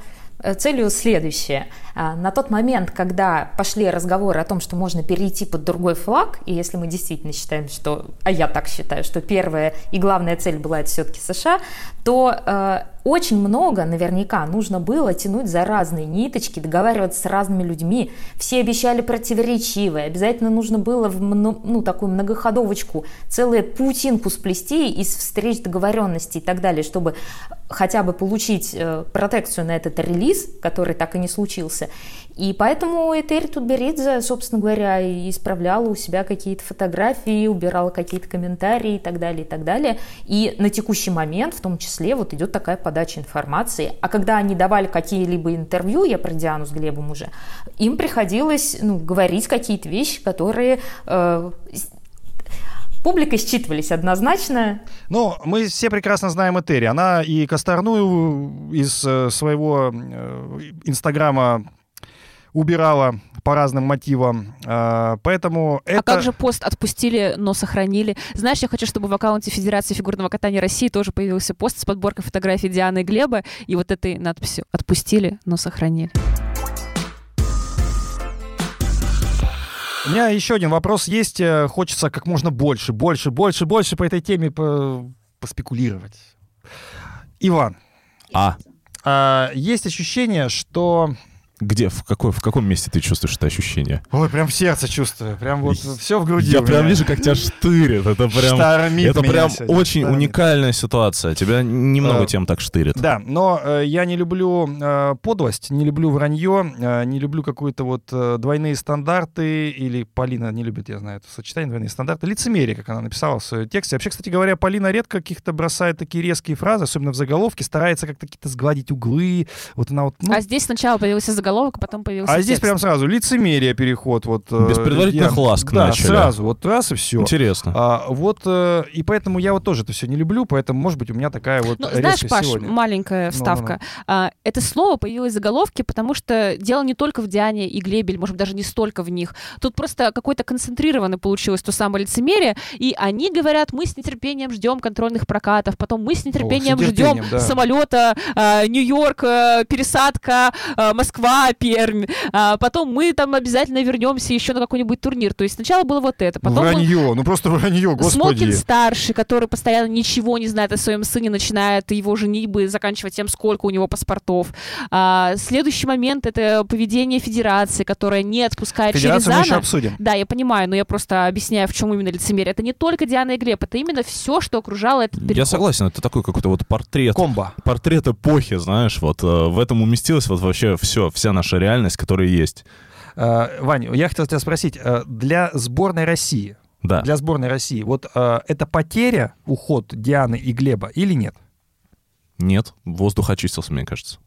E: целью следующее – а, на тот момент, когда пошли разговоры о том, что можно перейти под другой флаг, и если мы действительно считаем, что, а я так считаю, что первая и главная цель была это все-таки США, то э, очень много наверняка нужно было тянуть за разные ниточки, договариваться с разными людьми. Все обещали противоречивые. Обязательно нужно было в ну, такую многоходовочку, целую паутинку сплести из встреч, договоренностей и так далее, чтобы хотя бы получить э, протекцию на этот релиз, который так и не случился. И поэтому Этери Тутберидзе, собственно говоря, исправляла у себя какие-то фотографии, убирала какие-то комментарии и так далее, и так далее. И на текущий момент, в том числе, вот идет такая подача информации. А когда они давали какие-либо интервью, я про Диану с Глебом уже, им приходилось ну, говорить какие-то вещи, которые э, публикой считывались однозначно.
A: Ну, мы все прекрасно знаем Этери. Она и Косторную из э, своего э, инстаграма убирала по разным мотивам. А, поэтому
C: это... А как же пост отпустили, но сохранили? Знаешь, я хочу, чтобы в аккаунте Федерации фигурного катания России тоже появился пост с подборкой фотографий Дианы и Глеба и вот этой надписью «Отпустили, но сохранили».
A: У меня еще один вопрос есть. Э, хочется как можно больше, больше, больше, больше по этой теме по поспекулировать. Иван.
B: А.
A: а. Есть ощущение, что
B: где, в, какой, в каком месте ты чувствуешь это ощущение?
A: Ой, прям в сердце чувствую. Прям вот все в груди.
B: Я прям вижу, как тебя штырит. Это прям,
A: Штормит
B: это прям
A: сегодня,
B: очень
A: штормит.
B: уникальная ситуация. Тебя немного э, тем так штырит.
A: Да, но э, я не люблю э, подлость, не люблю вранье, э, не люблю какую-то вот э, двойные стандарты, или Полина не любит, я знаю, это сочетание двойные стандарты, лицемерие, как она написала в своем тексте. Вообще, кстати говоря, Полина редко каких-то бросает такие резкие фразы, особенно в заголовке, старается как-то какие-то сгладить углы. Вот она вот,
C: ну... А здесь сначала появился заголовок, а потом появился
A: а здесь прям сразу лицемерие переход. Вот,
B: э, Без предварительных я, ласк
A: Да,
B: начали.
A: сразу, вот раз и все.
B: Интересно.
A: А, вот, э, и поэтому я вот тоже это все не люблю, поэтому, может быть, у меня такая вот
C: ну, Знаешь, Паш,
A: сегодня.
C: маленькая вставка. Ну, ну, ну. Это слово появилось в заголовке, потому что дело не только в Диане и Глебе, или, может быть, даже не столько в них. Тут просто какое-то концентрированное получилось то самое лицемерие, и они говорят, мы с нетерпением ждем контрольных прокатов, потом мы с нетерпением, О, с нетерпением ждем да. самолета, э, Нью-Йорк, э, пересадка, э, Москва, да, Пермь. А потом мы там обязательно вернемся еще на какой-нибудь турнир. То есть сначала было вот это. Потом
A: вранье, ну просто вранье, господи.
C: Смокин старший, который постоянно ничего не знает о своем сыне, начинает его женитьбы, заканчивая тем, сколько у него паспортов. А, следующий момент — это поведение федерации, которая не отпускает
A: Федерацию мы еще
C: Шерезана.
A: обсудим.
C: Да, я понимаю, но я просто объясняю, в чем именно лицемерие. Это не только Диана и Глеб, это именно все, что окружало этот переход.
B: Я согласен, это такой какой-то вот портрет.
A: Комбо.
B: Портрет эпохи, знаешь, вот э, в этом уместилась вот вообще все, вся наша реальность, которая есть.
A: Э, Вань, я хотел тебя спросить, э, для сборной России,
B: Да.
A: для сборной России, вот э, это потеря, уход Дианы и Глеба или нет?
B: Нет, воздух очистился, мне кажется.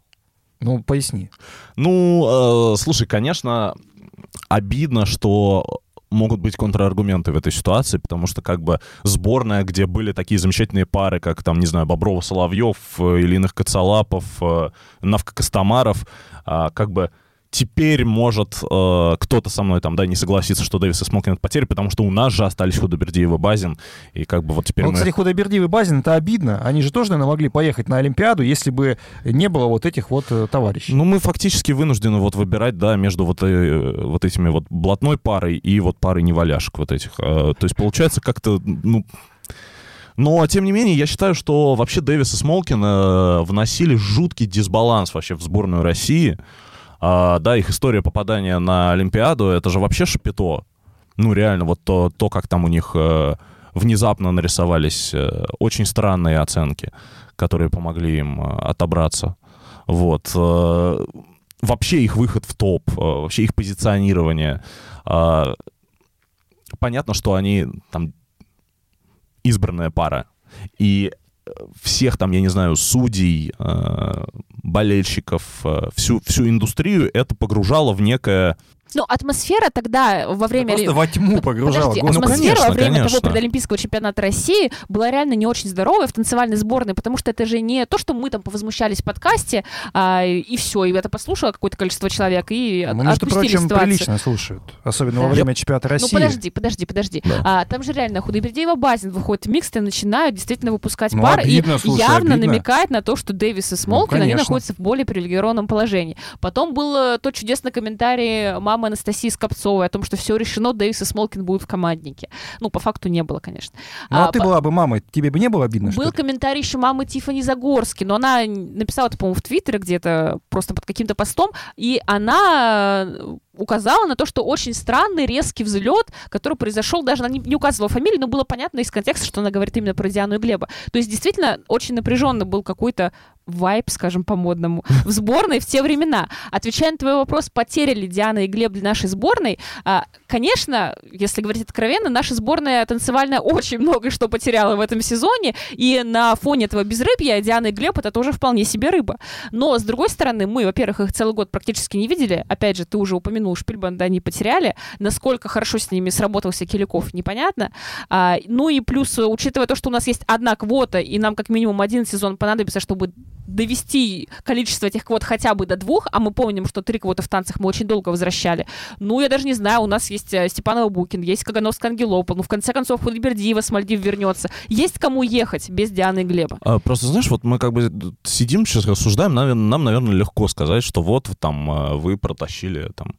A: Ну, поясни.
B: Ну, э, слушай, конечно, обидно, что могут быть контраргументы в этой ситуации, потому что как бы сборная, где были такие замечательные пары, как там, не знаю, Боброва-Соловьев э, или иных Коцалапов, э, Навка-Костомаров, а, как бы теперь может э, кто-то со мной там, да, не согласиться, что Дэвис и Смолкин это потери, потому что у нас же остались Худобердиев и Базин, и как бы вот теперь
A: Ну,
B: мы...
A: кстати, Худобердиев и Базин, это обидно. Они же тоже, наверное, могли поехать на Олимпиаду, если бы не было вот этих вот э, товарищей.
B: Ну, мы фактически вынуждены вот выбирать, да, между вот, э, вот этими вот блатной парой и вот парой неваляшек вот этих. Э, То есть получается как-то, ну... Но, тем не менее, я считаю, что вообще Дэвис и Смолкин э, вносили жуткий дисбаланс вообще в сборную России. А, да, их история попадания на Олимпиаду, это же вообще шапито. Ну, реально, вот то, то как там у них э, внезапно нарисовались э, очень странные оценки, которые помогли им э, отобраться. Вот. э, Вообще их выход в топ, э, вообще их позиционирование. А, Понятно, что они там избранная пара. И э, всех там, я не знаю, судей, э, болельщиков, э, всю, всю индустрию это погружало в некое...
C: Ну, атмосфера тогда во время...
A: Просто во тьму погружало.
C: Подожди,
A: господи.
C: атмосфера
B: конечно,
C: во время
B: конечно.
C: того предолимпийского чемпионата России была реально не очень здоровая в танцевальной сборной, потому что это же не то, что мы там повозмущались в подкасте, а, и все, и это послушало какое-то количество человек, и
A: Ну, между прочим,
C: ситуацию.
A: прилично слушают. Особенно во
C: Да.
A: время чемпионата России.
C: Ну подожди, подожди, подожди.
B: Да.
C: А, там же реально Худайбердиева Базин выходит в микс, и начинают действительно выпускать
A: Ну,
C: пар,
A: обидно,
C: и
A: слушай,
C: явно
A: обидно.
C: намекает на то, что Дэвис и Смолкин, они
A: конечно.
C: находятся в более привилегированном положении. Потом был э, тот чудесный комментарий мамы Анастасии Скопцовой о том, что все решено, Дэвис и Смолкин будут в команднике. Ну, по факту не было, конечно.
A: Ну, а,
C: А,
A: ты
C: по-
A: была бы мамой, тебе бы не было обидно,
C: был комментарий еще мамы Тифани Загорски, но она написала это, по-моему, в Твиттере где-то, просто под каким-то постом, и она э, указала на то, что очень странный резкий взлет, который произошел, даже она не, не указывала фамилию, но было понятно из контекста, что она говорит именно про Диану и Глеба. То есть действительно очень напряженно был какой-то вайп, скажем по-модному, в сборной в те времена. Отвечая на твой вопрос, потеряли Диана и Глеб для нашей сборной, а, конечно, если говорить откровенно, наша сборная танцевальная очень много что потеряла в этом сезоне, и на фоне этого безрыбья Диана и Глеб это тоже вполне себе рыба. Но, с другой стороны, мы, во-первых, их целый год практически не видели. Опять же, ты уже упомянул, Шпильбанда они потеряли. Насколько хорошо с ними сработался Киликов, непонятно. А, ну и плюс, учитывая то, что у нас есть одна квота, и нам как минимум один сезон понадобится, чтобы довести количество этих квот хотя бы до двух, а мы помним, что три квоты в танцах мы очень долго возвращали. Ну, я даже не знаю, у нас есть э, Степанова Букин, есть Кагановская Ангелопол, ну, в конце концов, Худбердиева с Мальдив вернется. Есть кому ехать без Дианы и Глеба.
B: А, Просто, знаешь, вот мы как бы сидим сейчас, рассуждаем, нам, нам, наверное, легко сказать, что вот там э, вы протащили там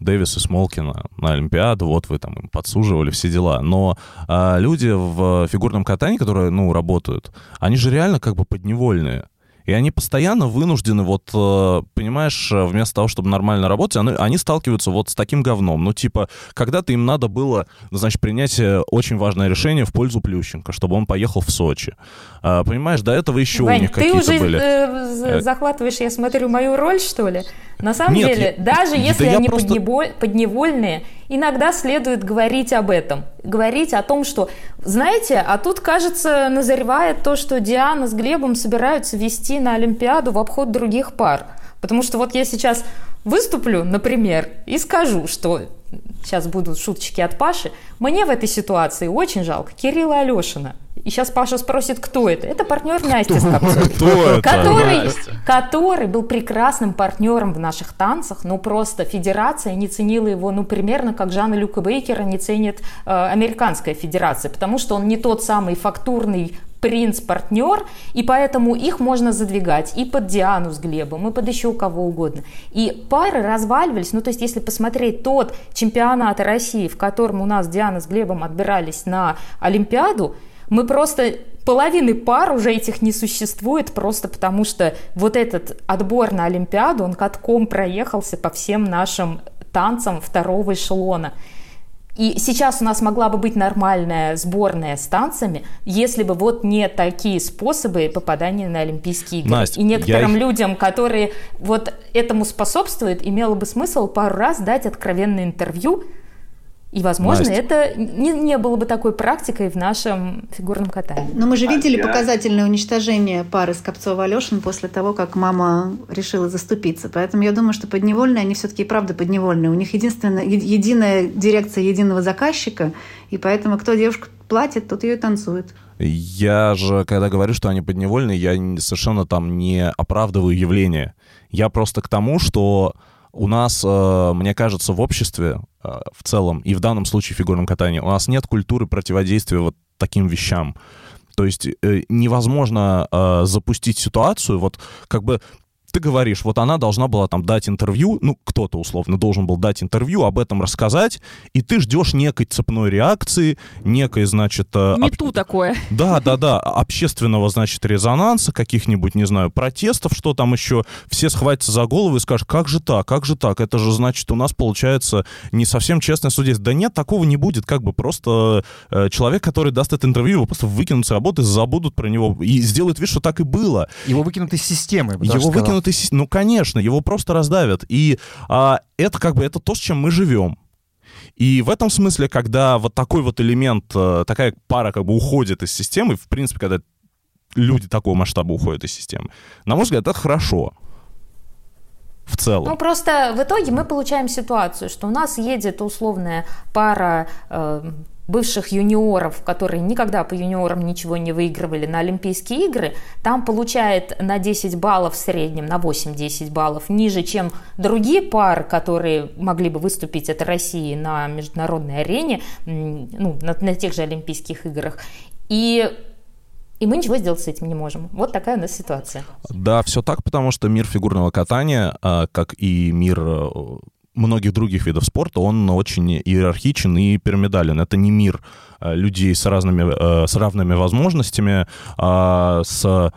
B: Дэвис и Смолкина на Олимпиаду, вот вы там им подсуживали, все дела. Но а, люди в фигурном катании, которые, ну, работают, они же реально как бы подневольные. И они постоянно вынуждены, вот, э, понимаешь, э, вместо того, чтобы нормально работать, они, они сталкиваются вот с таким говном. Ну, типа, когда-то им надо было, значит, принять э, очень важное решение в пользу Плющенко, чтобы он поехал в Сочи. А, понимаешь, до этого еще у
E: Вань,
B: них
E: ты
B: какие-то
E: уже
B: были.
E: з-
B: Э,
E: захватываешь, я смотрю, мою роль, что ли? На самом
B: Нет,
E: деле,
B: я-
E: даже
B: да
E: если
B: я
E: они
B: просто-
E: подневольные, иногда следует говорить об этом. Говорить о том, что, знаете, а тут, кажется, назревает то, что Диана с Глебом собираются вести на Олимпиаду в обход других пар. Потому что вот я сейчас выступлю, например, и скажу, что сейчас будут шуточки от Паши, мне в этой ситуации очень жалко Кирилла Алешина. И сейчас Паша спросит, кто это. Это партнер Насти Скопцовой.
B: Кто это?
E: Который, который был прекрасным партнером в наших танцах, но просто федерация не ценила его, ну, примерно как Жана Люка Бейкера не ценит э, американская федерация, потому что он не тот самый фактурный принц-партнер, и поэтому их можно задвигать и под Диану с Глебом, и под еще кого угодно. И пары разваливались, ну то есть если посмотреть тот чемпионат России, в котором у нас Диана с Глебом отбирались на Олимпиаду, мы просто половины пар уже этих не существует, просто потому что вот этот отбор на Олимпиаду, он катком проехался по всем нашим танцам второго эшелона. И сейчас у нас могла бы быть нормальная сборная с танцами, если бы вот не такие способы попадания на Олимпийские игры.
B: Настя,
E: и некоторым
B: я...
E: людям, которые вот этому способствуют, имело бы смысл пару раз дать откровенное интервью и, возможно, Настя. это не, не было бы такой практикой в нашем фигурном катании.
F: Но мы же видели показательное уничтожение пары Скопцова-Алешин после того, как мама решила заступиться. Поэтому я думаю, что подневольные, они все-таки и правда подневольные. У них единственная, единая дирекция единого заказчика, и поэтому кто девушку платит, тот ее и танцует.
B: Я же, когда говорю, что они подневольные, я совершенно там не оправдываю явление. Я просто к тому, что у нас, э, мне кажется, в обществе э, в целом, и в данном случае в фигурном катании, у нас нет культуры противодействия вот таким вещам. То есть э, невозможно запустить ситуацию, вот как бы ты говоришь, вот она должна была там дать интервью, ну, кто-то условно должен был дать интервью, об этом рассказать, и ты ждешь некой цепной реакции, некой, значит...
C: Э, Мету об... такое.
B: Да, да, да, общественного, значит, резонанса, каких-нибудь, не знаю, протестов, что там еще, все схватятся за голову и скажут, как же так, как же так, это же, значит, у нас получается не совсем честное судейство. Да нет, такого не будет, как бы просто э, человек, который даст это интервью, его просто выкинут с работы, забудут про него и сделают вид, что так и было.
A: Его выкинут из системы.
B: Его выкинут ты, ну, конечно, его просто раздавят. И а, это как бы это то, с чем мы живем. И в этом смысле, когда вот такой вот элемент, э, такая пара как бы уходит из системы, в принципе, когда люди такого масштаба уходят из системы, на мой взгляд, это хорошо. В целом.
E: Ну, просто в итоге мы получаем ситуацию, что у нас едет условная пара э, бывших юниоров, которые никогда по юниорам ничего не выигрывали на Олимпийские игры, там получает на 10 баллов в среднем, на 8-10 баллов ниже, чем другие пары, которые могли бы выступить от России на международной арене, ну, на, на тех же Олимпийских играх. И и мы ничего сделать с этим не можем. Вот такая у нас ситуация.
B: Да, все так, потому что мир фигурного катания, а, как и мир э, многих других видов спорта, он очень иерархичен и пирамидален. Это не мир э, людей с разными, э, с равными возможностями, а с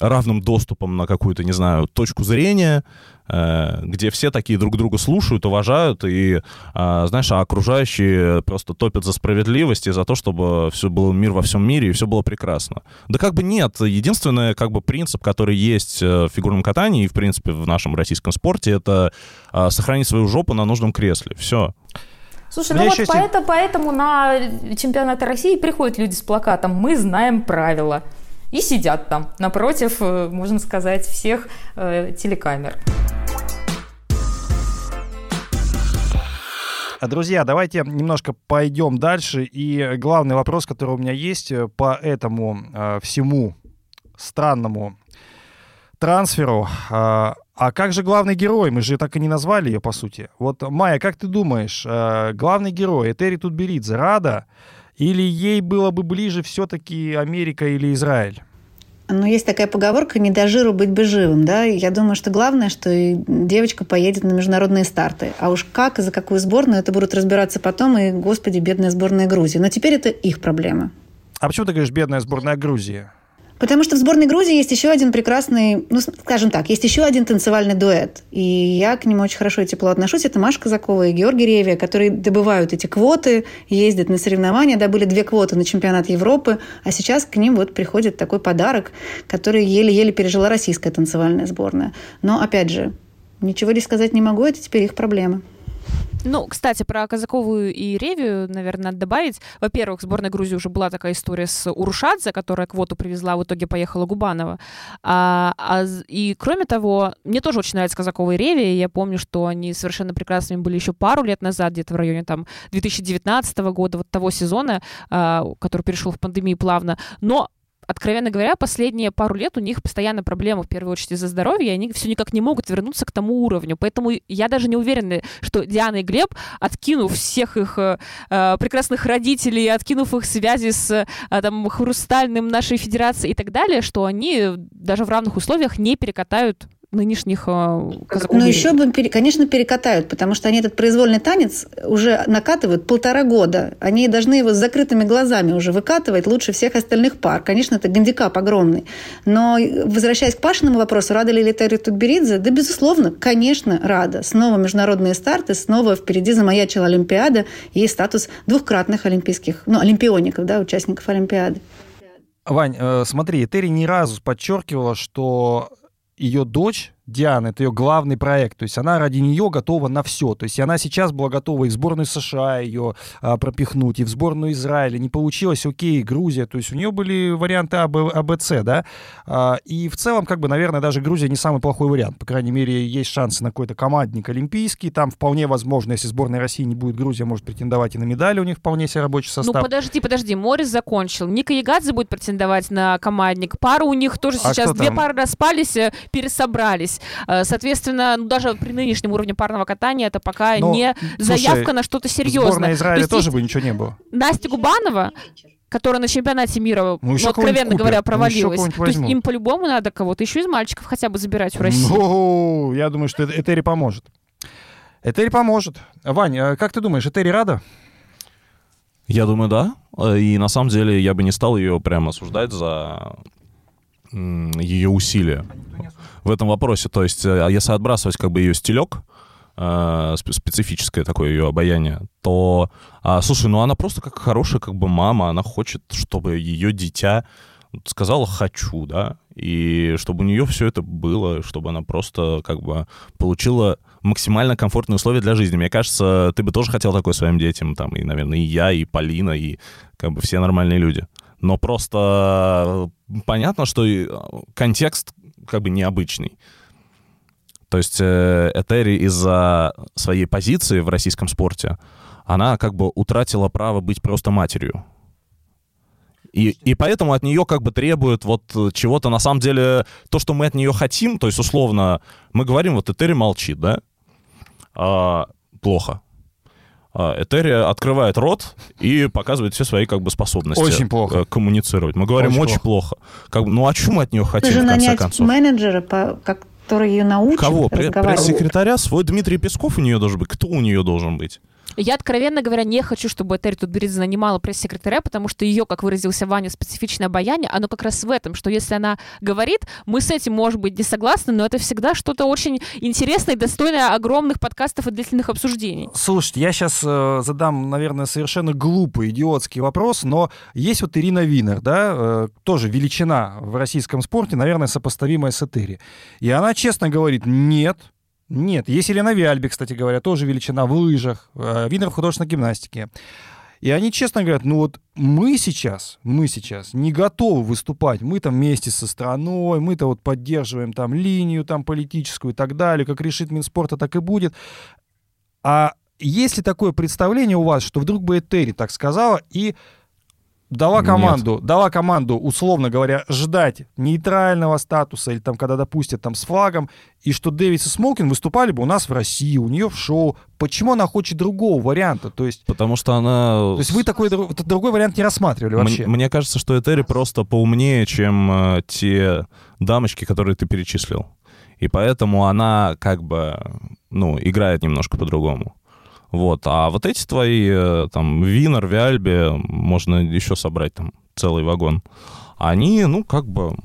B: равным доступом на какую-то, не знаю, точку зрения, где все такие друг друга слушают, уважают, и, а, знаешь, а окружающие просто топят за справедливость и за то, чтобы все было мир во всем мире, и все было прекрасно. Да как бы нет. Единственный как бы принцип, который есть э, в фигурном катании и, в принципе, в нашем российском спорте, это а, сохранить свою жопу на нужном кресле. Все.
E: Слушай, ну вот поэтому, поэтому на чемпионаты России приходят люди с плакатом «Мы знаем правила» и сидят там напротив, э, можно сказать, всех э, телекамер.
A: Друзья, давайте немножко пойдем дальше. И главный вопрос, который у меня есть э, по этому э, всему странному трансферу. Э, а как же главный герой? Мы же так и не назвали ее, по сути. Вот, Майя, как ты думаешь, э, главный герой Этери Тутберидзе, Рада или ей было бы ближе все-таки Америка или Израиль?
F: Ну, есть такая поговорка «не до жиру быть бы живым», да, и я думаю, что главное, что девочка поедет на международные старты. А уж как и за какую сборную, это будут разбираться потом, и, господи, бедная сборная Грузии. Но теперь это их проблема.
A: А почему ты говоришь «бедная сборная Грузии»?
F: Потому что в сборной Грузии есть еще один прекрасный, ну, скажем так, есть еще один танцевальный дуэт. И я к нему очень хорошо и тепло отношусь. Это Маша Казакова и Георгий Ревия, которые добывают эти квоты, ездят на соревнования, добыли две квоты на чемпионат Европы, а сейчас к ним вот приходит такой подарок, который еле-еле пережила российская танцевальная сборная. Но, опять же, ничего здесь сказать не могу, это теперь их проблемы.
C: Ну, кстати, про Казакову и Ревию, наверное, надо добавить. Во-первых, сборная Грузии уже была такая история с Урушадзе, которая квоту привезла, в итоге поехала Губанова. А, а, и кроме того, мне тоже очень нравится Казакова и Ревия. Я помню, что они совершенно прекрасными были еще пару лет назад, где-то в районе там 2019 года, вот того сезона, а, который перешел в пандемию плавно. Но откровенно говоря, последние пару лет у них постоянно проблемы, в первую очередь, из-за здоровья, и они все никак не могут вернуться к тому уровню. Поэтому я даже не уверена, что Диана и Глеб, откинув всех их э, э прекрасных родителей, откинув их связи с э, там, хрустальным нашей федерацией и так далее, что они даже в равных условиях не перекатают нынешних э,
F: казаков. Ну, еще бы, конечно, перекатают, потому что они этот произвольный танец уже накатывают полтора года. Они должны его с закрытыми глазами уже выкатывать лучше всех остальных пар. Конечно, это гандикап огромный. Но, возвращаясь к Пашиному вопросу, рада ли Литари Тутберидзе? Да, безусловно, конечно, рада. Снова международные старты, снова впереди замаячила Олимпиада и статус двухкратных олимпийских, ну, олимпиоников, да, участников Олимпиады.
A: Вань, э, смотри, Терри ни разу подчеркивала, что ее дочь Диана, это ее главный проект. То есть она ради нее готова на все. То есть она сейчас была готова и в сборную США ее а, пропихнуть, и в сборную Израиля. Не получилось, окей, Грузия. То есть у нее были варианты А, Б, а, Б, С, да. А, и в целом, как бы, наверное, даже Грузия не самый плохой вариант. По крайней мере, есть шансы на какой-то командник олимпийский. Там вполне возможно, если сборная России не будет, Грузия может претендовать и на медали. У них вполне себе рабочий состав.
C: Ну подожди, подожди, Морис закончил. Ника Ягадзе будет претендовать на командник. Пару у них тоже а сейчас, две пары распались, э, пересобрались. Э, соответственно, ну, даже при нынешнем уровне парного катания это пока Но, не слушай, заявка на что-то серьезное. Сборная
A: Израиля То тоже бы ничего не было.
C: Настя Губанова которая на чемпионате мира, ну, ну откровенно говоря, ну, провалилась. Ну, То есть им по-любому надо кого-то еще из мальчиков хотя бы забирать в Россию.
A: Ну, я думаю, что Этери поможет. Этери поможет. Вань, а как ты думаешь, Этери рада?
B: Я думаю, да. И на самом деле я бы не стал ее прямо осуждать за ее усилия в этом вопросе. То есть, э, если отбрасывать как бы ее стилек, э, специфическое такое ее обаяние, то, а, слушай, ну она просто как хорошая как бы мама, она хочет, чтобы ее дитя сказала «хочу», да, и чтобы у нее все это было, чтобы она просто как бы получила максимально комфортные условия для жизни. Мне кажется, ты бы тоже хотел такое своим детям, там, и, наверное, и я, и Полина, и как бы все нормальные люди. Но просто понятно, что контекст как бы необычный. То есть э, Этери из-за своей позиции в российском спорте, она как бы утратила право быть просто матерью. И, и поэтому от нее как бы требуют вот чего-то, на самом деле, то, что мы от нее хотим, то есть условно, мы говорим, вот Этери молчит, да? А, плохо. А, Этери открывает рот и показывает все свои как бы способности
A: очень плохо.
B: коммуницировать. Мы говорим очень, очень плохо. плохо. Как, ну а чем мы от нее хотим
F: Даже
B: в
F: конце
B: концов?
F: менеджера, по, который ее научит
B: Кого? Пресс-секретаря? Свой Дмитрий Песков у нее должен быть? Кто у нее должен быть?
C: Я, откровенно говоря, не хочу, чтобы Этери Тутберидзе занимала пресс-секретаря, потому что ее, как выразился Ваня, специфичное обаяние, оно как раз в этом, что если она говорит, мы с этим, может быть, не согласны, но это всегда что-то очень интересное и достойное огромных подкастов и длительных обсуждений.
A: Слушайте, я сейчас э, задам, наверное, совершенно глупый, идиотский вопрос, но есть вот Ирина Винер, да, э, тоже величина в российском спорте, наверное, сопоставимая с Этери. И она честно говорит, нет, нет, есть Елена Виальби, кстати говоря, тоже величина в лыжах, э, Винер в художественной гимнастике. И они честно говорят, ну вот мы сейчас, мы сейчас не готовы выступать, мы там вместе со страной, мы-то вот поддерживаем там линию там политическую и так далее, как решит Минспорта, так и будет. А есть ли такое представление у вас, что вдруг бы Этери так сказала, и дала команду, Нет. дала команду, условно говоря, ждать нейтрального статуса или там, когда допустят там с флагом, и что Дэвис и Смолкин выступали бы у нас в России, у нее в шоу. Почему она хочет другого варианта? То есть,
B: Потому что она...
A: То есть вы такой другой вариант не рассматривали вообще?
B: Мне, мне кажется, что Этери просто поумнее, чем э, те дамочки, которые ты перечислил. И поэтому она как бы, ну, играет немножко по-другому. Вот. А вот эти твои, э, там, Винер, Виальби, можно еще собрать там целый вагон. Они, ну, как бы,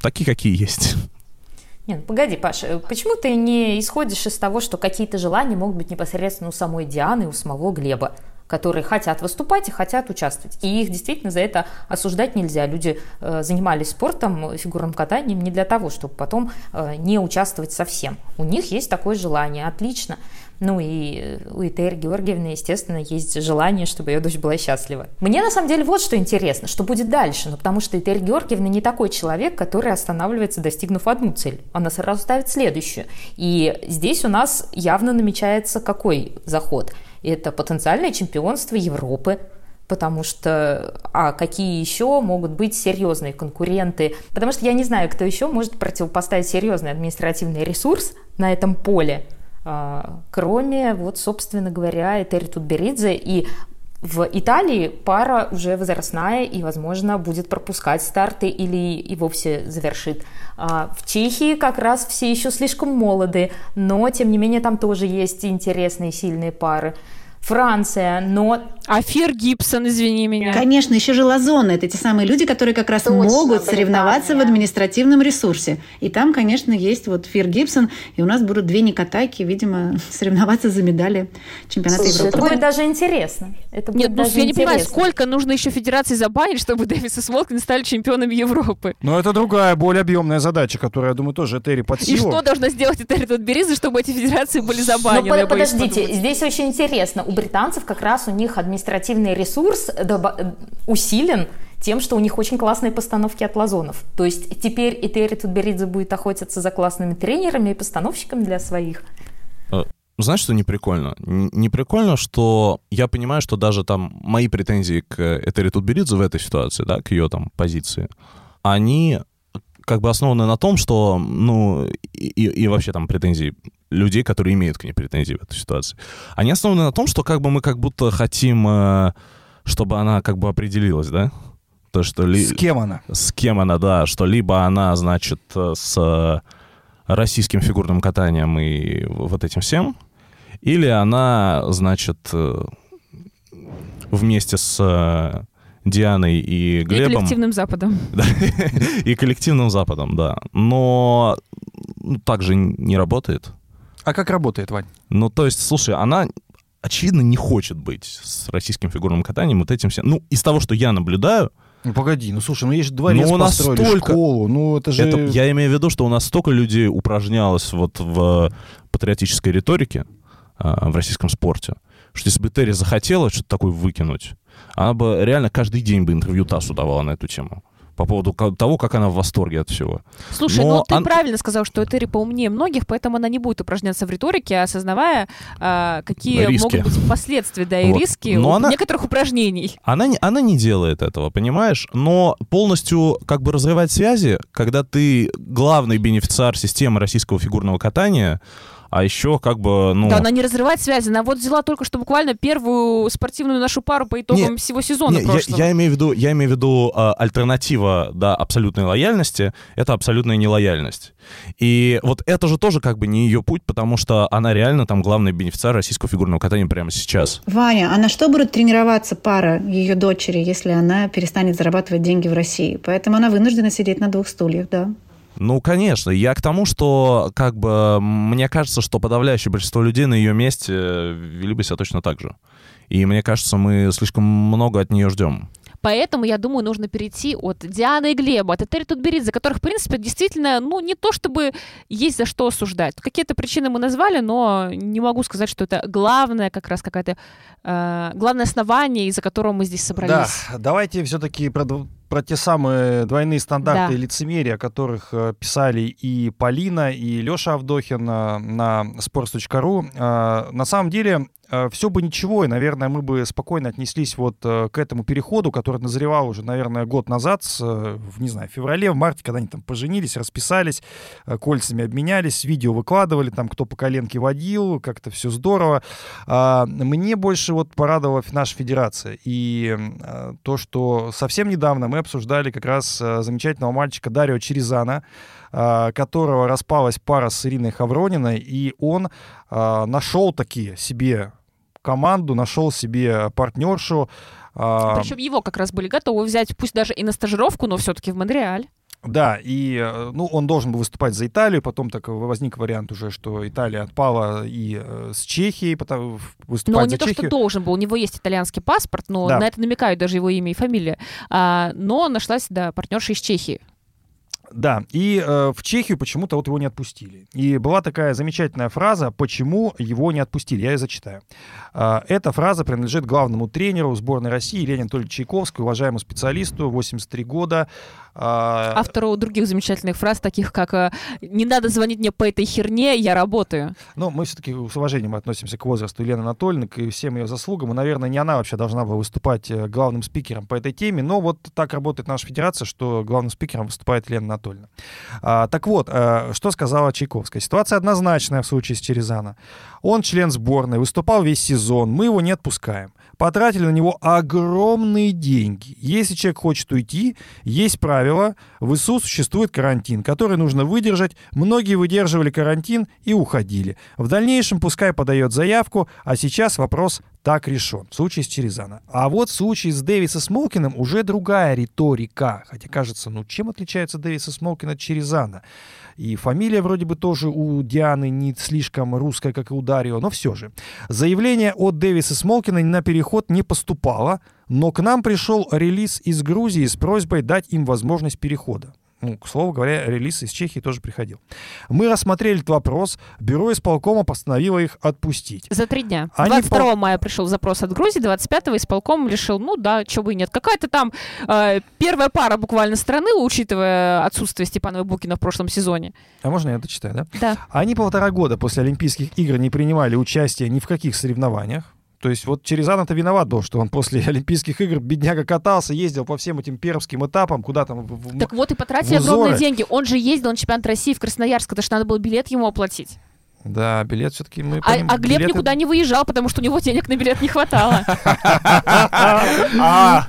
B: такие, какие есть.
E: Нет, ну погоди, Паша, э, почему ты не исходишь из того, что какие-то желания могут быть непосредственно у самой Дианы и у самого Глеба? которые хотят выступать и хотят участвовать. И их действительно за это осуждать нельзя. Люди э, занимались спортом, фигурным катанием не для того, чтобы потом э, не участвовать совсем. У них есть такое желание, отлично. Ну и у Этери Георгиевны, естественно, есть желание, чтобы ее дочь была счастлива. Мне на самом деле вот что интересно, что будет дальше. Ну потому что Этери Георгиевна не такой человек, который останавливается, достигнув одну цель. Она сразу ставит следующую. И здесь у нас явно намечается какой заход – это потенциальное чемпионство Европы, потому что, а какие еще могут быть серьезные конкуренты? Потому что я не знаю, кто еще может противопоставить серьезный административный ресурс на этом поле, кроме, вот, собственно говоря, Этери Тутберидзе. И в Италии пара уже возрастная и, возможно, будет пропускать старты или и вовсе завершит. А, в Чехии как раз все еще слишком молоды, но, тем не менее, там тоже есть интересные сильные пары. Франция, но...
C: А Фир Гибсон, извини меня.
F: Конечно, еще же Лазоны. Это те самые люди, которые как раз
D: Точно,
F: могут
D: Британия.
F: соревноваться в административном ресурсе. И там, конечно, есть вот Фир Гибсон, и у нас будут две Никотайки, видимо, соревноваться за медали чемпионата
D: Слушай,
F: Европы.
E: Это будет даже интересно. Это будет
C: Нет, ну
E: даже
C: я не понимаю,
E: интересно.
C: сколько нужно еще федерации забанить, чтобы Дэвис и Смолкин стали чемпионами Европы?
A: Но это другая, более объемная задача, которая, я думаю, тоже Этери под
C: И
A: силу.
C: что должна сделать Этери Тутберидзе, чтобы эти федерации были
E: Ну,
C: забанены?
E: под-
C: боюсь
E: подождите,
C: подумать.
E: здесь очень интересно. У британцев как раз у них административный ресурс э, усилен тем, что у них очень классные постановки от лазонов. То есть теперь Этери Тутберидзе будет охотиться за классными тренерами и постановщиками для своих.
B: Знаешь, что не прикольно? Н- Не прикольно, что я понимаю, что даже там мои претензии к Этери Тутберидзе в этой ситуации, да, к ее там позиции, они как бы основаны на том, что, ну, и, и- вообще там претензии людей, которые имеют к ней претензии в этой ситуации, они основаны на том, что как бы мы как будто хотим, э, чтобы она как бы определилась, да? То, что ли...
A: С кем она?
B: с кем она, да, что либо она, значит, э, с э, российским фигурным катанием и вот этим всем, или она, значит, вместе с Дианой и
C: И
B: Глебом
C: коллективным Западом.
B: и коллективным Западом, да. Но ну, так же не работает.
A: А как работает, Вань?
B: Ну, то есть, слушай, она очевидно не хочет быть с российским фигурным катанием, вот этим всем. Ну, из того, что я наблюдаю,
A: Ну погоди, ну слушай, ну есть же дворец
B: Ну, у нас
A: построили,
B: столько-
A: школу, ну это же...
B: Это, я имею в виду, что у нас столько людей упражнялось вот в патриотической риторике а, в российском спорте, что если бы Терри захотела что-то такое выкинуть, она бы реально каждый день бы интервью ТАССу давала на эту тему. По поводу того, как она в восторге от всего.
C: Слушай,
B: Но
C: ну ты
B: он-
C: правильно сказал, что Этери поумнее многих, поэтому она не будет упражняться в риторике, осознавая, а, какие
B: Риски.
C: могут быть последствия, да, и
B: Вот.
C: риски
B: Но
C: у
B: она-
C: некоторых упражнений.
B: Она не, она не делает этого, понимаешь? Но полностью как бы разрывать связи, когда ты главный бенефициар системы российского фигурного катания, а еще как бы, ну...
C: Да, она не разрывает связи. Она вот взяла только что буквально первую спортивную нашу пару по итогам
B: Не,
C: всего сезона
B: Не, я,
C: прошлого.
B: я имею в виду, я имею в виду а, альтернатива, да, абсолютной лояльности, это абсолютная нелояльность. И вот это же тоже как бы не ее путь, потому что она реально там главный бенефициар российского фигурного катания прямо сейчас.
F: Ваня, а на что будет тренироваться пара ее дочери, если она перестанет зарабатывать деньги в России? Поэтому она вынуждена сидеть на двух стульях, да.
B: Ну, конечно. Я к тому, что, как бы, мне кажется, что подавляющее большинство людей на ее месте э, вели бы себя точно так же. И мне кажется, мы слишком много от нее ждем.
C: Поэтому, я думаю, нужно перейти от Дианы и Глеба, от Этери Тутберидзе, которых, в принципе, действительно, ну, не то чтобы есть за что осуждать. Какие-то причины мы назвали, но не могу сказать, что это главное, как раз какая-то, э, главное основание, из-за которого мы здесь собрались.
A: Да, давайте все-таки про, дв- про те самые двойные стандарты
C: Да.
A: и лицемерие, о которых э, писали и Полина, и Леша Авдохин э, на sports.ru. Э, на самом деле, все бы ничего, и, наверное, мы бы спокойно отнеслись вот э, к этому переходу, который назревал уже, наверное, год назад, э, в, не знаю, в феврале, в марте, когда они там поженились, расписались, э, кольцами обменялись, видео выкладывали, там, кто по коленке водил, как-то все здорово. А, Мне больше вот порадовала наша федерация. И э, то, что совсем недавно мы обсуждали как раз э, замечательного мальчика Дарио Черезана, э, которого распалась пара с Ириной Хаврониной, и он э, нашел такие себе команду, нашел себе партнершу. а,
C: Причем его как раз были готовы взять, пусть даже и на стажировку, но все-таки в Монреаль.
A: Да, и э, ну, он должен был выступать за Италию, потом так возник вариант уже, что Италия отпала и э, с Чехией, потому, выступать
C: Но он
A: за
C: не то, что
A: Чехию.
C: должен был, у него есть итальянский паспорт, но
A: Да.
C: на это намекают даже его имя и фамилия. А, но нашлась, да, партнерша из Чехии.
A: Да, и э, в Чехию почему-то вот его не отпустили. И была такая замечательная фраза, почему его не отпустили. Я ее зачитаю. Э, эта фраза принадлежит главному тренеру сборной России Лене Анатольевичу Чайковской, уважаемому специалисту, 83 года. Э,
C: Автору других замечательных фраз, таких как э, «Не надо звонить мне по этой херне, я работаю».
A: Ну, мы все-таки с уважением относимся к возрасту Елены Анатольевны, к всем ее заслугам. И, наверное, не она вообще должна была выступать э, главным спикером по этой теме. Но вот так работает наша федерация, что главным спикером выступает Лена Анатольевна. А, так вот, а, что сказала Чайковская? Ситуация однозначная в случае с Черезана. Он член сборной, выступал весь сезон, мы его не отпускаем. Потратили на него огромные деньги. Если человек хочет уйти, есть правило. В ИСУ существует карантин, который нужно выдержать. Многие выдерживали карантин и уходили. В дальнейшем пускай подает заявку, а сейчас вопрос так решен. В случае с Черезана. А вот в случае с Дэвиса Смолкиным уже другая риторика. Хотя кажется, ну чем отличается Дэвиса Смолкин от Черезана? И фамилия вроде бы тоже у Дианы не слишком русская, как и у Дарио, но все же. Заявление от Дэвиса Смолкина на переход не поступало, но к нам пришел релиз из Грузии с просьбой дать им возможность перехода. Ну, к слову говоря, релиз из Чехии тоже приходил. Мы рассмотрели этот вопрос. Бюро исполкома постановило их отпустить.
C: За три дня.
A: Они
C: 22
A: пол-
C: мая пришел запрос от Грузии, 25-го исполком решил, ну да, чего бы и нет. Какая-то там э, первая пара буквально страны, учитывая отсутствие Степанова и Букина в прошлом сезоне.
A: А можно я дочитаю, да?
C: Да.
A: Они полтора года после Олимпийских игр не принимали участие ни в каких соревнованиях. То есть вот Черезан-то виноват был, что он после Олимпийских игр бедняга катался, ездил по всем этим пермским этапам, куда там... в- в-
C: Так вот и потратили огромные деньги. Он же ездил на чемпионат России в Красноярск, потому что надо было билет ему оплатить.
A: Да, билет все-таки мы...
C: А,
A: помним,
C: а Глеб
A: билеты-
C: никуда не выезжал, потому что у него денег на билет не хватало.
A: А!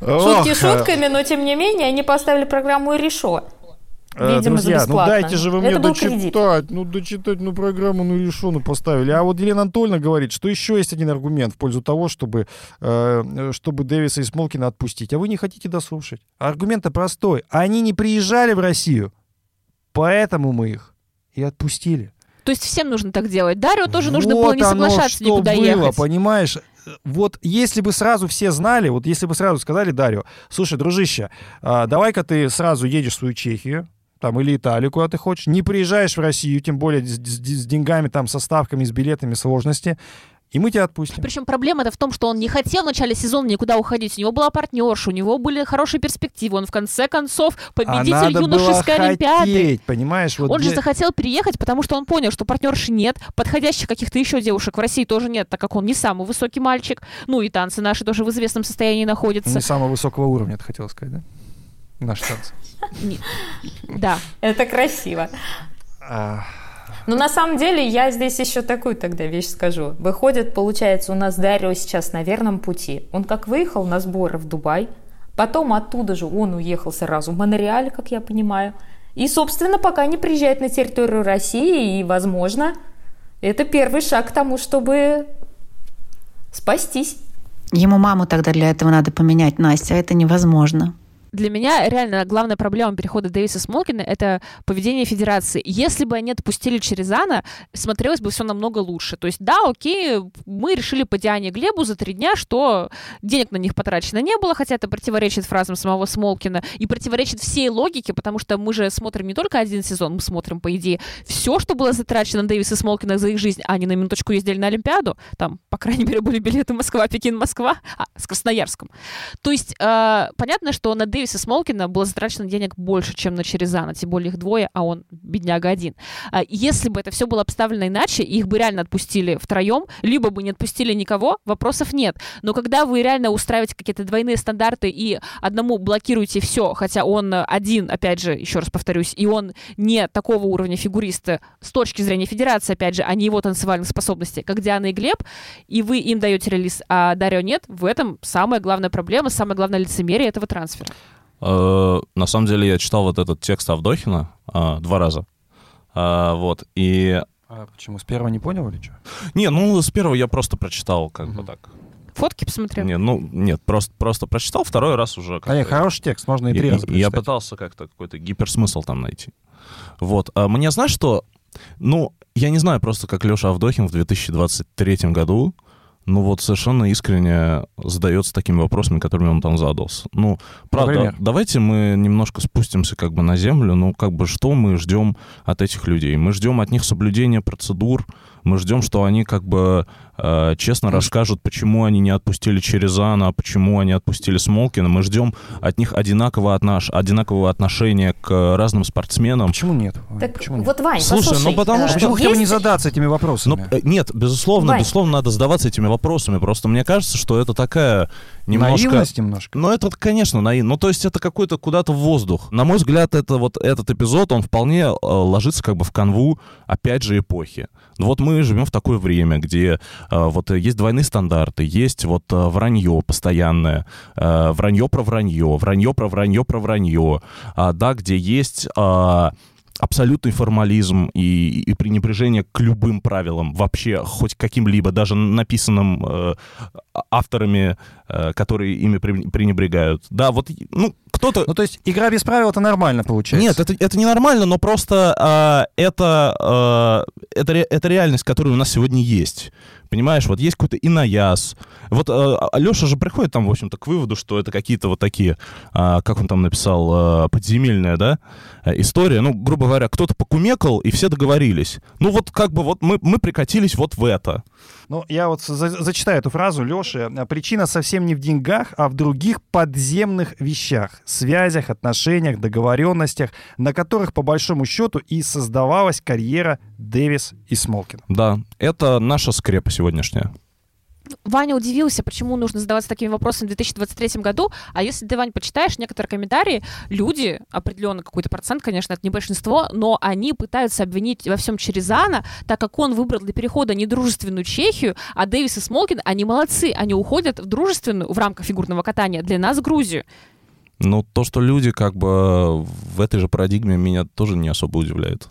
E: Шутки шутками, но тем не менее они поставили программу «Решо».
A: Э,
E: Видимо,
A: Друзья, ну
E: бесплатно.
A: дайте же вы мне
E: Это
A: дочитать, ну дочитать, ну программу, ну решено поставили. А вот Елена Анатольевна говорит, что еще есть один аргумент в пользу того, чтобы, э, чтобы Дэвиса и Смолкина отпустить. А вы не хотите дослушать. Аргумент-то простой. Они не приезжали в Россию, поэтому мы их и отпустили.
C: То есть всем нужно так делать. Дарио тоже нужно
A: Вот
C: было не
A: оно
C: соглашаться
A: что
C: никуда
A: было,
C: ехать.
A: понимаешь? Вот если бы сразу все знали, вот если бы сразу сказали Дарью, слушай, дружище, а, давай-ка ты сразу едешь в свою Чехию, там, или Италию, куда ты хочешь, не приезжаешь в Россию, тем более с, с- с деньгами, там, со ставками, с билетами, сложности, и мы тебя отпустим.
C: Причем проблема-то в том, что он не хотел в начале сезона никуда уходить. У него была партнерша, у него были хорошие перспективы. Он в конце концов
A: А
C: победитель
A: было
C: юношеской олимпиады.
A: хотеть, понимаешь? Вот
C: Он же
A: где-
C: захотел приехать, потому что он понял, что партнерши нет, подходящих каких-то еще девушек в России тоже нет, так как он не самый высокий мальчик. Ну и танцы наши тоже в известном состоянии находятся.
A: Не самого высокого уровня, ты хотел сказать, да? Наш танцы.
C: Да.
E: Это красиво.
A: А,
E: Но на самом деле я здесь еще такую тогда вещь скажу. Выходит, получается, у нас Дарио сейчас на верном пути. Он как выехал на сборы в Дубай, потом оттуда же он уехал сразу в Монреаль, как я понимаю. И, собственно, пока не приезжает на территорию России, и, возможно, это первый шаг к тому, чтобы спастись.
F: Ему маму тогда для этого надо поменять, Настя, а это невозможно.
C: Для меня реально главная проблема перехода Дэвиса Смолкина — это поведение Федерации. Если бы они отпустили Черезана, смотрелось бы все намного лучше. То есть, да, окей, мы решили по Диане Глебу за три дня, что денег на них потрачено не было, хотя это противоречит фразам самого Смолкина и противоречит всей логике, потому что мы же смотрим не только один сезон, мы смотрим, по идее, все, что было затрачено Дэвиса Смолкина за их жизнь, а они на минуточку ездили на Олимпиаду, там, по крайней мере, были билеты Москва, Пекин, Москва, а, с Красноярском. То есть, э, понятно, что на Дэвиса Смолкина было затрачено денег больше, чем на Черезана, тем более их двое, а он бедняга один. А если бы это все было обставлено иначе, их бы реально отпустили втроем, либо бы не отпустили никого, вопросов нет. Но когда вы реально устраиваете какие-то двойные стандарты и одному блокируете все, хотя он э, один, опять же, еще раз повторюсь, и он не такого уровня фигуриста с точки зрения федерации, опять же, а не его танцевальных способностей, как Диана и Глеб, и вы им даете релиз, а Дарио нет, в этом самая главная проблема, самое главное лицемерие этого трансфера.
B: Э, На самом деле я читал вот этот текст Авдохина э, два раза. А, Вот, и...
A: а почему, с первого не понял или что?
B: Не, ну, с первого я просто прочитал, как бы так.
C: Фотки посмотрел.
B: Не, ну, нет, просто, просто прочитал, второй раз уже...
A: А, нет,
B: как-то-
A: хороший текст, можно и три
B: И-
A: раза
B: и Я
A: прочитать.
B: пытался как-то какой-то гиперсмысл там найти. Вот. А мне знаешь что? Ну, я не знаю просто, как Леша Авдохин в 2023 году, ну вот совершенно искренне задается такими вопросами, которыми он там задался. Ну, правда,
A: Например?
B: давайте мы немножко спустимся как бы на землю. Ну, как бы что мы ждем от этих людей? Мы ждем от них соблюдения процедур, мы ждем, что они как бы э, честно расскажут, почему они не отпустили Черезана, почему они отпустили Смолкина. Мы ждем от них одинакового, отнош... одинакового отношения к разным спортсменам.
A: Почему нет?
E: Так
A: Почему нет?
E: вот, Вань,
B: Слушай, ну
E: послушай,
B: потому
E: э,
B: что-
A: Почему хотя бы не
E: есть-
A: задаться этими
B: Ну,
A: вопросами?
B: э, нет, безусловно,
E: Вань.
B: безусловно, надо задаваться этими вопросами. Просто мне кажется, что это такая немножко...
A: Наивность немножко.
B: Ну, это, конечно, наивно. Ну, то есть это какой-то куда-то в воздух. На мой взгляд, это вот этот эпизод, он вполне э, ложится как бы в канву, опять же, эпохи. Ну, вот мы живем в такое время, где вот э, есть двойные стандарты, есть вот э, вранье постоянное, э, вранье про вранье, вранье про вранье про вранье, а, да, где есть... а, абсолютный формализм и, и пренебрежение к любым правилам, вообще хоть каким-либо, даже написанным э, авторами, э, которые ими пре- пренебрегают. Да, вот, ну, кто-то...
A: Ну, то есть игра без правил это нормально получается.
B: Нет, это, это ненормально, но просто а, это, а, это, ре- это реальность, которая у нас сегодня есть. Понимаешь, вот есть какой-то инояз. Вот Леша же приходит там, в общем-то, к выводу, что это какие-то вот такие, а, как он там написал, а, подземельная, да, э, история. Ну, грубо говоря, кто-то покумекал, и все договорились. Ну, вот как бы вот мы, мы прикатились вот в это.
A: Ну, я вот за- зачитаю эту фразу Леши. Причина совсем не в деньгах, а в других подземных вещах, связях, отношениях, договоренностях, на которых, по большому счету, и создавалась карьера Дэвис и Смолкина.
B: Да, это наша скрепа сегодняшняя.
C: Ваня удивился, почему нужно задаваться такими вопросами в 2023 году. А если ты, Вань, почитаешь некоторые комментарии, люди, определенно какой-то процент, конечно, это не большинство, но они пытаются обвинить во всем Черезана, так как он выбрал для перехода недружественную Чехию, а Дэвис и Смолкин, они молодцы, они уходят в дружественную, в рамках фигурного катания, для нас Грузию.
B: Ну, то, что люди как бы в этой же парадигме, меня тоже не особо удивляет.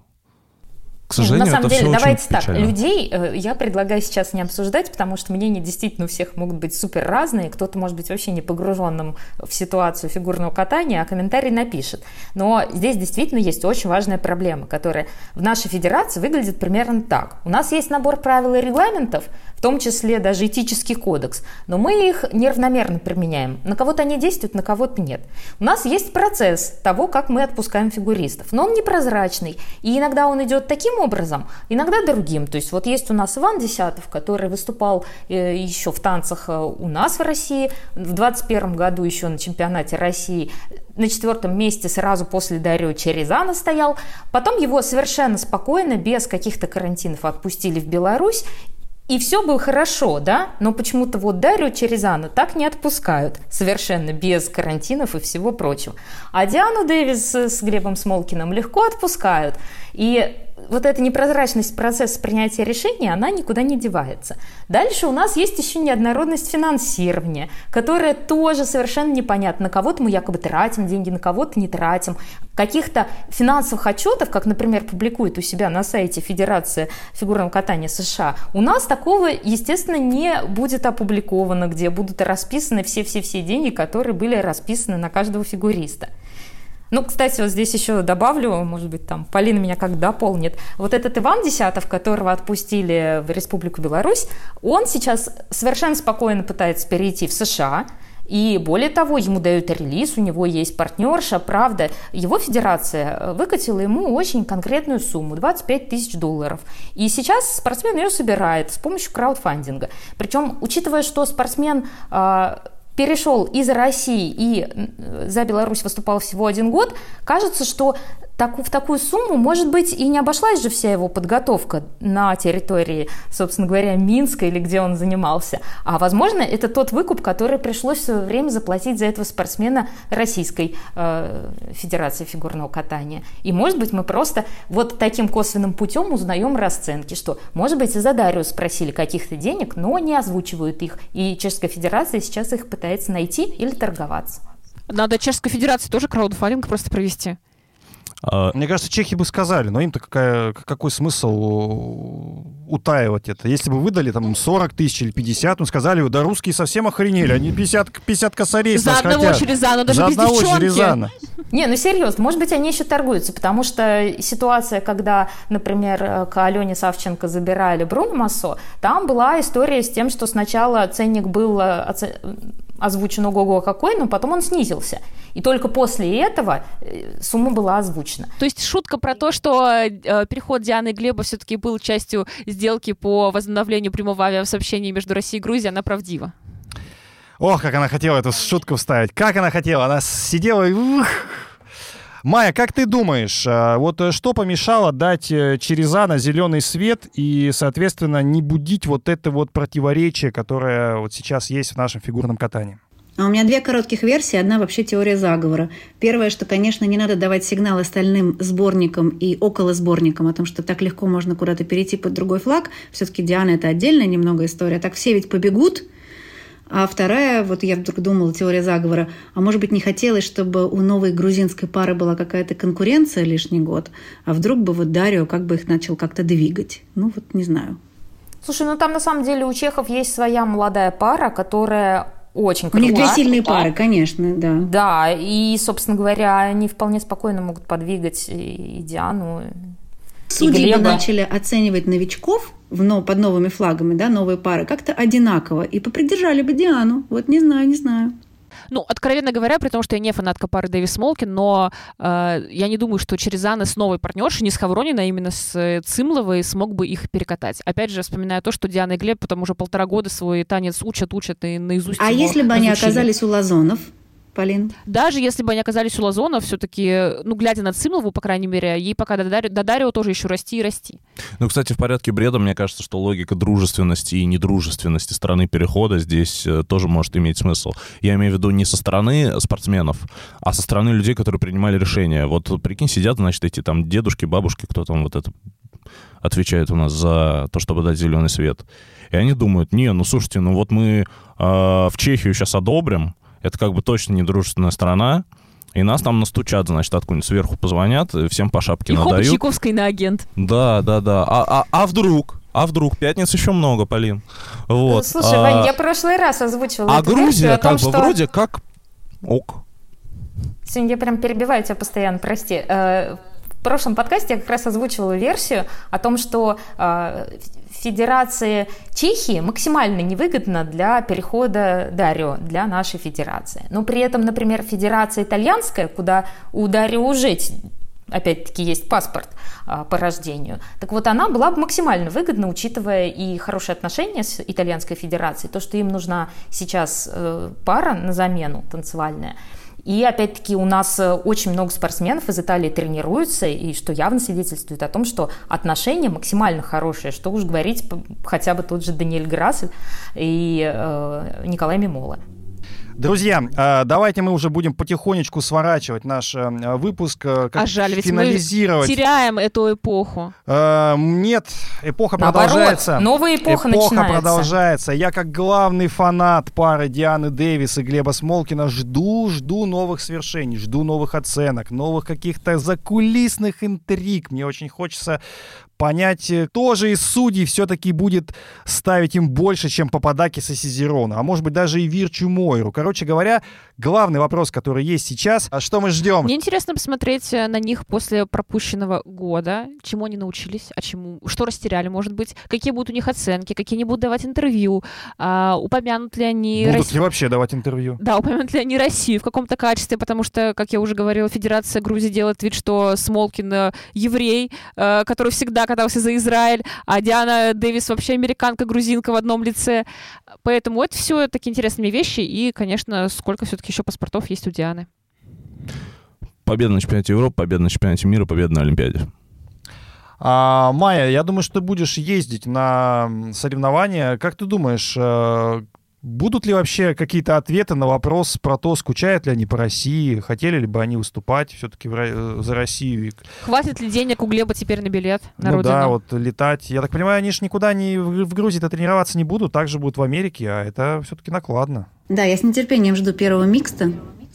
B: К сожалению,
E: на самом
B: это
E: деле,
B: очень
E: давайте так,
B: печально.
E: людей э, я предлагаю сейчас не обсуждать, потому что мнения действительно у всех могут быть супер разные, кто-то может быть вообще не погруженным в ситуацию фигурного катания, а комментарий напишет. Но здесь действительно есть очень важная проблема, которая в нашей федерации выглядит примерно так. У нас есть набор правил и регламентов, в том числе даже этический кодекс, но мы их неравномерно применяем. На кого-то они действуют, на кого-то нет. У нас есть процесс того, как мы отпускаем фигуристов, но он непрозрачный, и иногда он идет таким образом, иногда другим. То есть вот есть у нас Иван Десятов, который выступал э, еще в танцах э, у нас в России, в 21 году еще на чемпионате России, на четвертом месте сразу после Дарио Черезана стоял. Потом его совершенно спокойно, без каких-то карантинов отпустили в Беларусь, и все было хорошо, да? Но почему-то вот Дарью Черезану так не отпускают, совершенно без карантинов и всего прочего. А Диану Дэвис с Глебом Смолкиным легко отпускают. И вот эта непрозрачность процесса принятия решения, она никуда не девается. Дальше у нас есть еще неоднородность финансирования, которая тоже совершенно непонятна. На кого-то мы якобы тратим деньги, на кого-то не тратим. Каких-то финансовых отчетов, как, например, публикует у себя на сайте Федерация фигурного катания США, у нас такого, естественно, не будет опубликовано, где будут расписаны все-все-все деньги, которые были расписаны на каждого фигуриста. Ну, кстати, вот здесь еще добавлю, может быть, там Полина меня как дополнит. Вот этот Иван Десятов, которого отпустили в Республику Беларусь, он сейчас совершенно спокойно пытается перейти в США, и более того, ему дают релиз, у него есть партнерша, правда, его федерация выкатила ему очень конкретную сумму, 25 тысяч долларов. И сейчас спортсмен ее собирает с помощью краудфандинга. Причем, учитывая, что спортсмен а, перешел из России и за Беларусь выступал всего один год, кажется, что так, в такую сумму, может быть, и не обошлась же вся его подготовка на территории, собственно говоря, Минска или где он занимался. А, возможно, это тот выкуп, который пришлось в свое время заплатить за этого спортсмена Российской э, Федерации фигурного катания. И, может быть, мы просто вот таким косвенным путем узнаем расценки, что, может быть, и за Дарью спросили каких-то денег, но не озвучивают их. И Чешская Федерация сейчас их пытается найти или торговаться.
C: Надо Чешской Федерации тоже краудфандинг просто провести.
B: А,
A: Мне кажется, чехи бы сказали, но им-то какая, какой смысл утаивать это? Если бы выдали там 40 тысяч или 50, ну сказали бы, да русские совсем охренели, они 50, 50 косарей
C: За
A: нас
C: одного
A: хотят.
C: Черезана, даже
A: За
C: без
A: одного
C: девчонки.
A: Черезана.
E: Не, ну серьезно, может быть, они еще торгуются, потому что ситуация, когда, например, к Алене Савченко забирали Бруно Массо, там была история с тем, что сначала ценник был э, озвучен ого-го какой, но потом он снизился. И только после этого э, сумма была озвучена.
C: То есть шутка про то, что э, переход Дианы и Глеба все-таки был частью сделки по возобновлению прямого авиасообщения между Россией и Грузией, она правдива?
A: Ох, как она хотела эту шутку вставить. Как она хотела. Она сидела и... Майя, как ты думаешь, э, вот э, что помешало дать э, Черезана зеленый свет и, соответственно, не будить вот это вот противоречие, которое вот сейчас есть в нашем фигурном катании?
F: А у меня две коротких версии. Одна вообще теория заговора. Первое, что, конечно, не надо давать сигнал остальным сборникам и около сборникам о том, что так легко можно куда-то перейти под другой флаг. Все-таки Диана – это отдельная немного история. Так все ведь побегут – а вторая, вот я вдруг думала, теория заговора, а может быть не хотелось, чтобы у новой грузинской пары была какая-то конкуренция лишний год, а вдруг бы вот Дарио как бы их начал как-то двигать. Ну вот не знаю.
E: Слушай, ну там на самом деле у чехов есть своя молодая пара, которая очень
F: крутая. У них две сильные пары, конечно, да.
E: Да, и, собственно говоря, они вполне спокойно могут подвигать и Диану,
F: Судьи бы начали оценивать новичков в, но, под новыми флагами, да, новые пары, как-то одинаково, и попридержали бы Диану. Вот не знаю, не знаю.
C: Ну, откровенно говоря, при том, что я не фанатка пары Дэвис Молкин, но э, я не думаю, что Черезана с новой партнершей, не с Хавронина, а именно с э, Цимловой, смог бы их перекатать. Опять же, вспоминая то, что Диана и Глеб потом уже полтора года свой танец учат, учат и наизусть
F: А если бы они оказались у Лазонов? Полин?
C: Даже если бы они оказались у Лазона, все-таки, ну, глядя на Цимлову, по крайней мере, ей пока до Дарио, до Дарио тоже еще расти и расти.
B: Ну, кстати, в порядке бреда, мне кажется, что логика дружественности и недружественности стороны перехода здесь э, тоже может иметь смысл. Я имею в виду не со стороны спортсменов, а со стороны людей, которые принимали решения. Вот, прикинь, сидят, значит, эти там дедушки, бабушки, кто там вот это отвечает у нас за то, чтобы дать зеленый свет. И они думают, не, ну слушайте, ну вот мы э, в Чехию сейчас одобрим, это как бы точно недружественная страна, и нас там настучат, значит, откуда-нибудь сверху позвонят, всем по шапке
C: и
B: надают.
C: И Чайковской на агент.
B: Да, да, да. А, а, а вдруг? А вдруг? Пятниц еще много, Полин. Вот.
E: Слушай, а, Вань, я прошлый раз озвучивала
B: А Грузия том, как бы что... вроде как ок.
E: Сегодня я прям перебиваю тебя постоянно, прости. Э, в прошлом подкасте я как раз озвучивала версию о том, что э, Федерации Чехии максимально невыгодно для перехода Дарио, для нашей федерации. Но при этом, например, Федерация Итальянская, куда у Дарио уже опять-таки есть паспорт а, по рождению. Так вот, она была бы максимально выгодна, учитывая и хорошие отношения с Итальянской Федерацией, то, что им нужна сейчас э, пара на замену танцевальная – и опять-таки у нас э, очень много спортсменов из Италии тренируются, и что явно свидетельствует о том, что отношения максимально хорошие, что уж говорить хотя бы тот же Даниэль Грасс и э, Николай Мимола.
A: Друзья, а, давайте мы уже будем потихонечку сворачивать наш э, выпуск, э, как а жаль, ведь финализировать.
C: мы теряем эту эпоху.
A: Нет, эпоха Наоборот, продолжается.
E: новая эпоха, эпоха начинается.
A: продолжается. Я как главный фанат пары Дианы Дэвис и Глеба Смолкина жду, жду новых свершений, жду новых оценок, новых каких-то закулисных интриг. Мне очень хочется понять, кто же из судей все-таки будет ставить им больше, чем Пападакис и Сизерона, а может быть даже и Вирчу Мойру. Короче говоря, главный вопрос, который есть сейчас, а что мы ждем?
C: Мне интересно посмотреть э, на них после пропущенного года, чему они научились, а чему, что растеряли, может быть, какие будут у них оценки, какие они будут давать интервью, а, упомянут ли они...
A: Будут Рос... ли вообще давать интервью?
C: Да, упомянут ли они Россию в каком-то качестве, потому что, как я уже говорила, Федерация Грузии делает вид, что Смолкин э, еврей, э, который всегда катался за Израиль, а Диана Дэвис вообще американка, грузинка в одном лице. Поэтому это все такие интересные вещи, и, конечно, сколько все-таки еще паспортов есть у Дианы.
B: Победа на чемпионате Европы, победа на чемпионате мира, победа на Олимпиаде.
A: А, Майя, я думаю, что ты будешь ездить на соревнования. Как ты думаешь, э, Будут ли вообще какие-то ответы на вопрос про то, скучают ли они по России, хотели ли бы они выступать все-таки э, за Россию?
C: Хватит ли денег у Глеба теперь на билет на
A: ну
C: родину?
A: да, вот летать. Я так понимаю, они же никуда не в Грузии-то тренироваться не будут, также будут в Америке, а это все-таки накладно.
F: Да, я с нетерпением жду первого микста.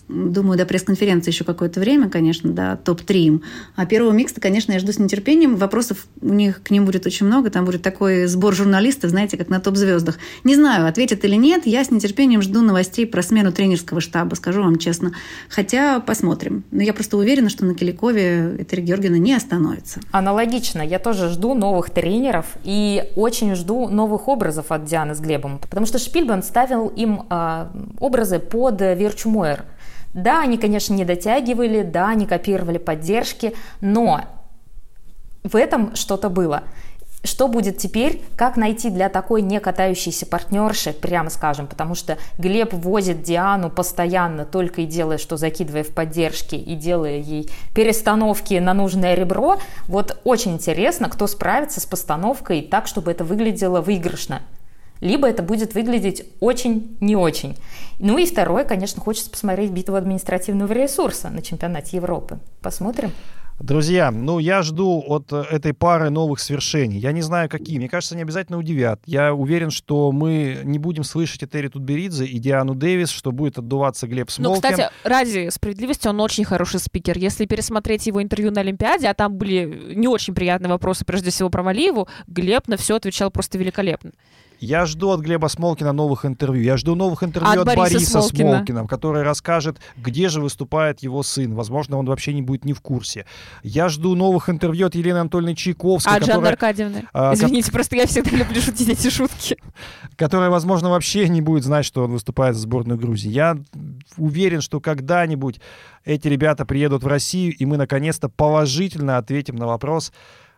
F: Думаю, до пресс-конференции еще какое-то время, конечно, да, топ-3 им. А первого микста, конечно, я жду с нетерпением. Вопросов у них к ним будет очень много. Там будет такой сбор журналистов, знаете, как на топ-звездах. Не знаю, ответят или нет. Я с нетерпением жду новостей про смену тренерского штаба, скажу вам честно. Хотя посмотрим. Но я просто уверена, что на Киликове Этери Георгиевна не остановится.
E: Аналогично. Я тоже жду новых тренеров и очень жду новых образов от Дианы с Глебом. Потому что Шпильбан ставил им э, образы под Верчумойер. Да, они, конечно, не дотягивали, да, они копировали поддержки, но в этом что-то было. Что будет теперь? Как найти для такой не катающейся партнерши, прямо скажем, потому что Глеб возит Диану постоянно, только и делая, что закидывая в поддержки и делая ей перестановки на нужное ребро. Вот очень интересно, кто справится с постановкой так, чтобы это выглядело выигрышно либо это будет выглядеть очень не очень. Ну и второе, конечно, хочется посмотреть битву административного ресурса на чемпионате Европы. Посмотрим.
A: Друзья, ну я жду от э, этой пары новых свершений. Я не знаю, какие. Мне кажется, они обязательно удивят. Я уверен, что мы не будем слышать Этери Тутберидзе и Диану Дэвис, что будет отдуваться Глеб Смолкин.
C: Ну, кстати, ради справедливости, он очень хороший спикер. Если пересмотреть его интервью на Олимпиаде, а там были не очень приятные вопросы, прежде всего про Валиеву, Глеб на все отвечал просто великолепно.
A: Я жду от Глеба Смолкина новых интервью. Я жду новых интервью от,
C: от Бориса,
A: Бориса
C: Смолкина.
A: Смолкина, который расскажет, где же выступает его сын. Возможно, он вообще не будет не в курсе. Я жду новых интервью от Елены Анатольевны Чайковской.
C: А от
A: которая,
C: Аркадьевны?
A: а,
C: Извините, просто я всегда люблю шутить эти шутки.
A: которая, возможно, вообще не будет знать, что он выступает за сборную Грузии. Я уверен, что когда-нибудь эти ребята приедут в Россию, и мы наконец-то положительно ответим на вопрос,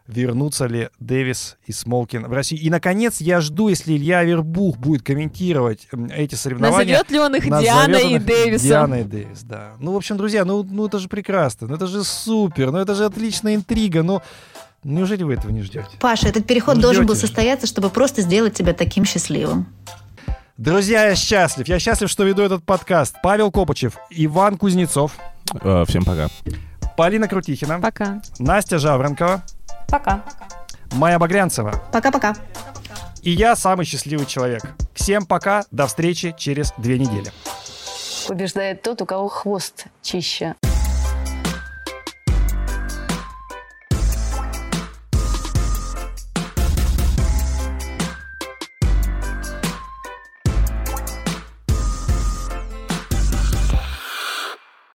A: вернутся ли Дэвис и Смолкин в Россию. И, наконец, я жду, если Илья Вербух будет комментировать эти соревнования.
C: Назовет ли он их Дианой
A: он
C: и
A: их
C: Дэвисом?
A: Дианой и Дэвис, да. Ну, в общем, друзья, ну, ну это же прекрасно, ну это же супер, ну это же отличная интрига, ну неужели вы этого не ждете?
F: Паша, этот переход
A: Ну,
F: должен был
A: ждете
F: состояться, чтобы просто сделать тебя таким счастливым.
A: Друзья, я счастлив. Я счастлив, что веду этот подкаст. Павел Копычев, Иван Кузнецов,
B: Э, Всем пока.
A: Полина Крутихина,
C: Пока.
A: Настя Жаворонкова,
E: Пока.
A: Майя Багрянцева
F: Пока-пока.
A: и я самый счастливый человек. Всем пока, до встречи через две недели.
D: Побеждает тот, у кого хвост чище.